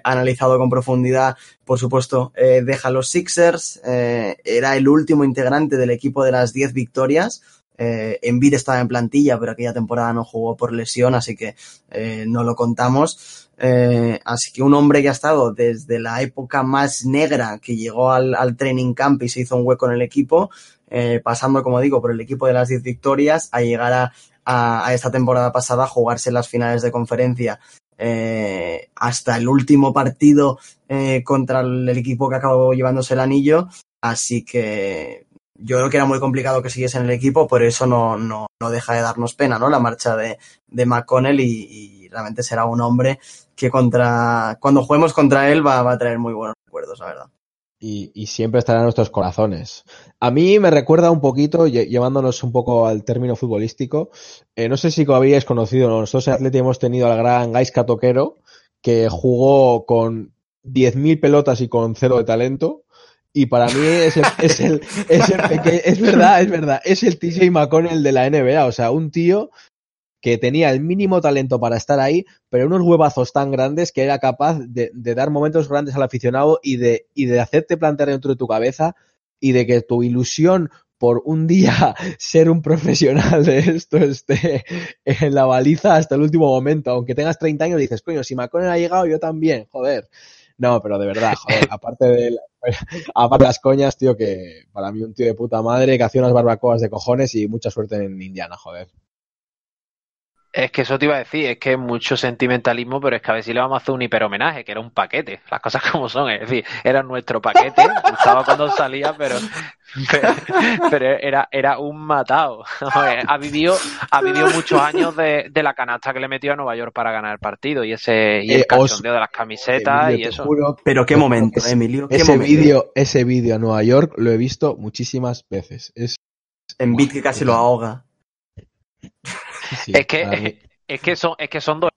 analizado con profundidad. Por supuesto, deja los Sixers, era el último integrante del equipo de las 10 victorias, eh, Envid estaba en plantilla, pero aquella temporada no jugó por lesión, así que eh, no lo contamos. Eh, así que un hombre que ha estado desde la época más negra que llegó al, training camp y se hizo un hueco en el equipo, eh, pasando, como digo, por el equipo de las 10 victorias, a llegar a, esta temporada pasada a jugarse las finales de conferencia. Hasta el último partido contra el equipo que acabó llevándose el anillo. Así que yo creo que era muy complicado que siguiese en el equipo, por eso no, no, no deja de darnos pena, ¿no? La marcha de, de McConnell y, realmente será un hombre que contra, cuando juguemos contra él va, va a traer muy buenos recuerdos, la verdad. Y, y, siempre estará en nuestros corazones. A mí me recuerda un poquito, llevándonos un poco al término futbolístico, eh, no sé si habíais conocido, nosotros en Atleti hemos tenido al gran Gaisca Toquero, que jugó con 10.000 pelotas y con cero de talento, y para mí es el, es el, es pequeño, es verdad, es verdad, es el TJ McConnell de la NBA, o sea, un tío que tenía el mínimo talento para estar ahí, pero unos huevazos tan grandes que era capaz de, de dar momentos grandes al aficionado y de, y de hacerte plantear dentro de tu cabeza y de que tu ilusión por un día ser un profesional de esto esté en la baliza hasta el último momento, aunque tengas 30 años dices, coño, si McConnell ha llegado yo también, joder. No, pero de verdad, joder, aparte de, aparte las coñas, tío, que para mí un tío de puta madre que hacía unas barbacoas de cojones y mucha suerte en Indiana, joder. Es que eso te iba a decir, es que es mucho sentimentalismo, pero es que a ver si le vamos a hacer un hiper homenaje, que era un paquete, las cosas como son, es decir, era nuestro paquete, estaba cuando salía, pero, pero, pero, era, era un matado. ha vivido, ha vivido muchos años de, de, la canasta que le metió a Nueva York para ganar el partido y ese y el eh, cachondeo de las camisetas Emilio, y eso. Juro, pero qué momento, es, Emilio. ¿qué ese vídeo, ese vídeo a Nueva York lo he visto muchísimas veces. Es en beat que casi lo ahoga. Sí, es que es, es, que son es que son dos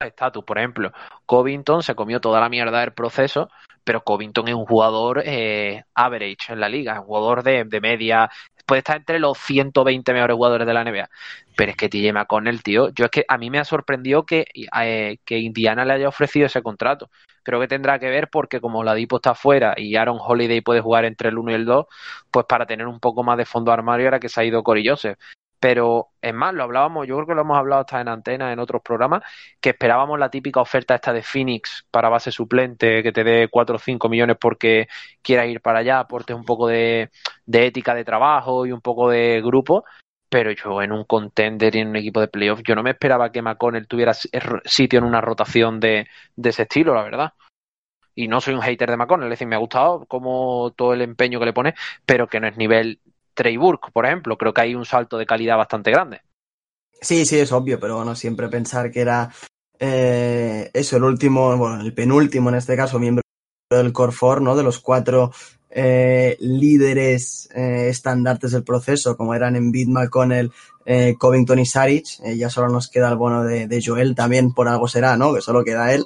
estatus. Por ejemplo Covington se comió toda la mierda del proceso pero Covington es un jugador eh, average en la liga un jugador de, de, media puede estar entre los 120 mejores jugadores de la NBA pero es que TJ McConnell tío yo es que a mí me ha sorprendido que eh, que Indiana le haya ofrecido ese contrato. Creo que tendrá que ver porque como la Dipo está fuera y Aaron Holiday puede jugar entre el 1 y el 2 pues para tener un poco más de fondo armario ahora que se ha ido Cory Joseph pero es más, lo hablábamos, yo creo que lo hemos hablado hasta en antena, en otros programas, que esperábamos la típica oferta esta de Phoenix para base suplente, que te dé 4 o 5 millones porque quieras ir para allá, aportes un poco de, ética de trabajo y un poco de grupo, pero yo en un contender y en un equipo de playoff, yo no me esperaba que McConnell tuviera sitio en una rotación de, de ese estilo, la verdad. Y no soy un hater de McConnell, es decir, me ha gustado como todo el empeño que le pone, pero que no es nivel Trey Burke, por ejemplo. Creo que hay un salto de calidad bastante grande. Sí, sí, es obvio, pero bueno, siempre pensar que era eh, eso, el último, bueno, el penúltimo en este caso, miembro del Core 4, ¿no? De los cuatro eh, líderes eh, estandartes del proceso, como eran Embiid, McConnell, eh, Covington y Saric. Ya solo nos queda el bono de, Joel, también por algo será, ¿no? Que solo queda él.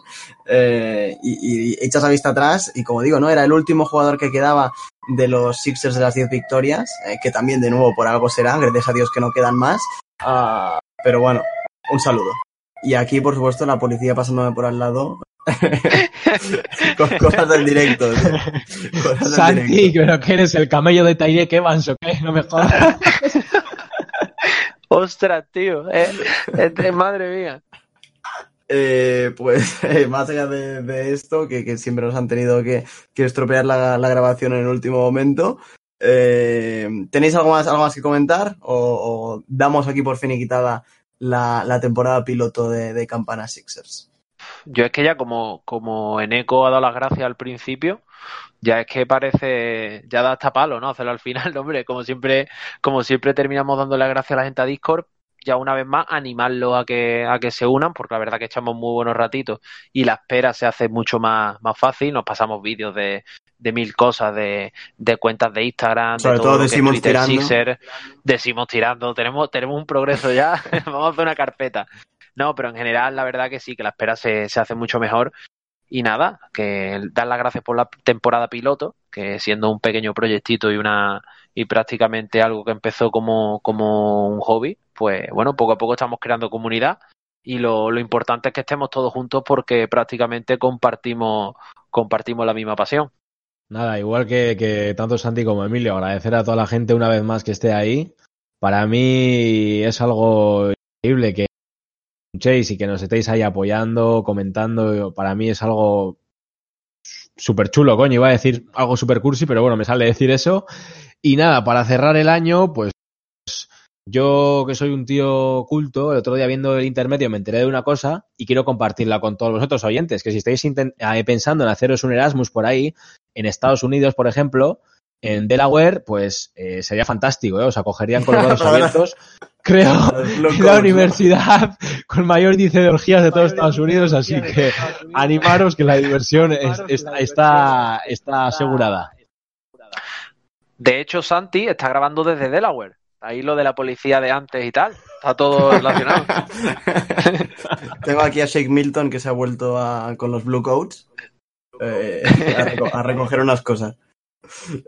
Y, y, echas la vista atrás, y como digo, ¿no? Era el último jugador que quedaba de los Sixers de las 10 victorias, eh, que también de nuevo por algo será, gracias a Dios que no quedan más. Uh, pero bueno, un saludo. Y aquí, por supuesto, la policía pasándome por al lado, Cosas del directo. Cosas Santi, pero que eres el camello de Tyreek Evans o qué, no me jodas. Ostras, tío. Eh, eh, madre mía. Eh, pues eh, más allá de, esto, que, siempre nos han tenido que, estropear la, grabación en el último momento, eh, ¿tenéis algo más, algo más que comentar? ¿O, damos aquí por finiquitada la, la temporada piloto de, Campana Sixers? Yo es que ya como, como Eneco ha dado las gracias al principio, ya es que parece, ya da hasta palo, ¿no? Hacerlo al final, hombre, como siempre, como siempre terminamos dando las gracias a la gente a Discord, ya una vez más animarlo a que, a que se unan, porque la verdad que echamos muy buenos ratitos y la espera se hace mucho más, más fácil. Nos pasamos vídeos de, de mil cosas, de, de cuentas de Instagram, de todo, decimos tirando. decimos tirando, tenemos, tenemos un progreso ya, vamos a hacer una carpeta. No, pero en general la verdad que sí, que la espera se, se hace mucho mejor. Y nada, que dar las gracias por la temporada piloto, que siendo un pequeño proyectito y una y prácticamente algo que empezó como, como un hobby, pues bueno, poco a poco estamos creando comunidad y lo, lo importante es que estemos todos juntos porque prácticamente compartimos, compartimos la misma pasión. Nada, igual que, que tanto Santi como Emilio, agradecer a toda la gente una vez más que esté ahí. Para mí es algo increíble que escuchéis y que nos estéis ahí apoyando, comentando. Para mí es algo súper chulo, coño. Iba a decir algo súper cursi, pero bueno, me sale decir eso. Y nada, para cerrar el año, pues yo, que soy un tío culto, el otro día viendo el intermedio me enteré de una cosa y quiero compartirla con todos vosotros oyentes, que si estáis pensando en haceros un Erasmus por ahí, en Estados Unidos, por ejemplo, en Delaware, pues eh, sería fantástico, ¿eh? os acogerían con los brazos abiertos. Creo la universidad con mayor índice de orgías de todos Estados Unidos, así que animaros que la diversión está, está asegurada. De hecho, Santi está grabando desde Delaware. Ahí lo de la policía de antes y tal. Está todo relacionado. Tengo aquí a Shake Milton que se ha vuelto con los Blue Coats eh, a, recoger unas cosas.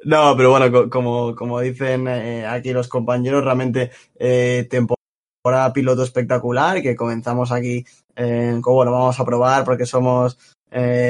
No, pero bueno, como, dicen eh, aquí los compañeros, realmente eh, temporada piloto espectacular que comenzamos aquí, eh, como bueno, vamos a probar porque somos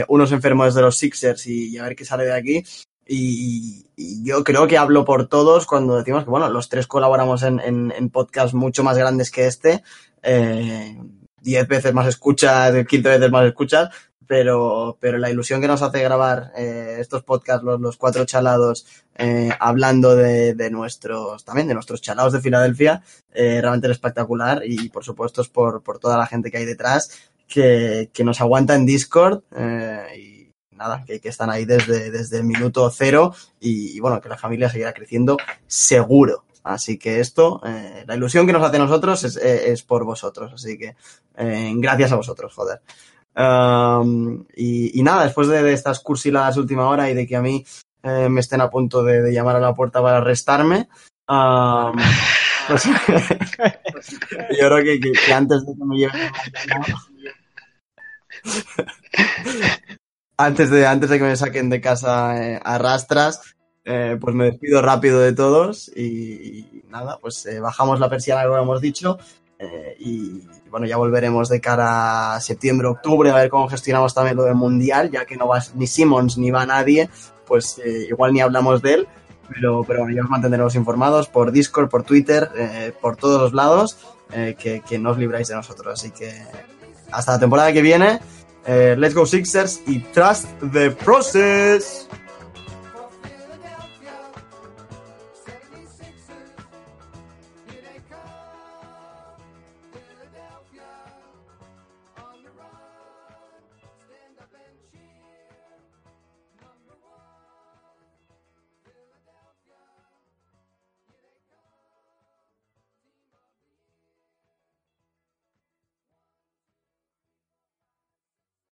unos enfermos de los Sixers y a ver qué sale de aquí. Y, yo creo que hablo por todos cuando decimos que, bueno, los tres colaboramos en, en, podcasts mucho más grandes que este. Eh, diez veces más escuchas, quince veces más escuchas, pero, pero la ilusión que nos hace grabar eh, estos podcasts, los, los cuatro chalados, eh, hablando de, de, nuestros, también de nuestros chalados de Filadelfia, eh, realmente es espectacular y por supuesto es por, por toda la gente que hay detrás que, que nos aguanta en Discord eh, y nada, que, que, están ahí desde, desde el minuto cero y, bueno, que la familia seguirá creciendo seguro. Así que esto, eh, la ilusión que nos hace a nosotros es, eh, es por vosotros. Así que eh, gracias a vosotros, joder. Um, y, y, nada, después de, de, estas cursiladas última hora y de que a mí me estén a punto de, de, llamar a la puerta para arrestarme, um, pues, yo creo que, que, que, antes de que me lleven antes de, antes de que me saquen de casa eh, a rastras, eh, pues me despido rápido de todos y, nada, pues eh, bajamos la persiana como hemos dicho eh, y bueno, ya volveremos de cara a septiembre, octubre a ver cómo gestionamos también lo del mundial, ya que no va ni Simmons ni va nadie, pues eh, igual ni hablamos de él, pero, pero bueno, ya os mantendremos informados por Discord, por Twitter, eh, por todos los lados, que, que no os libráis de nosotros, así que hasta la temporada que viene. Eh, let's go Sixers y trust the process.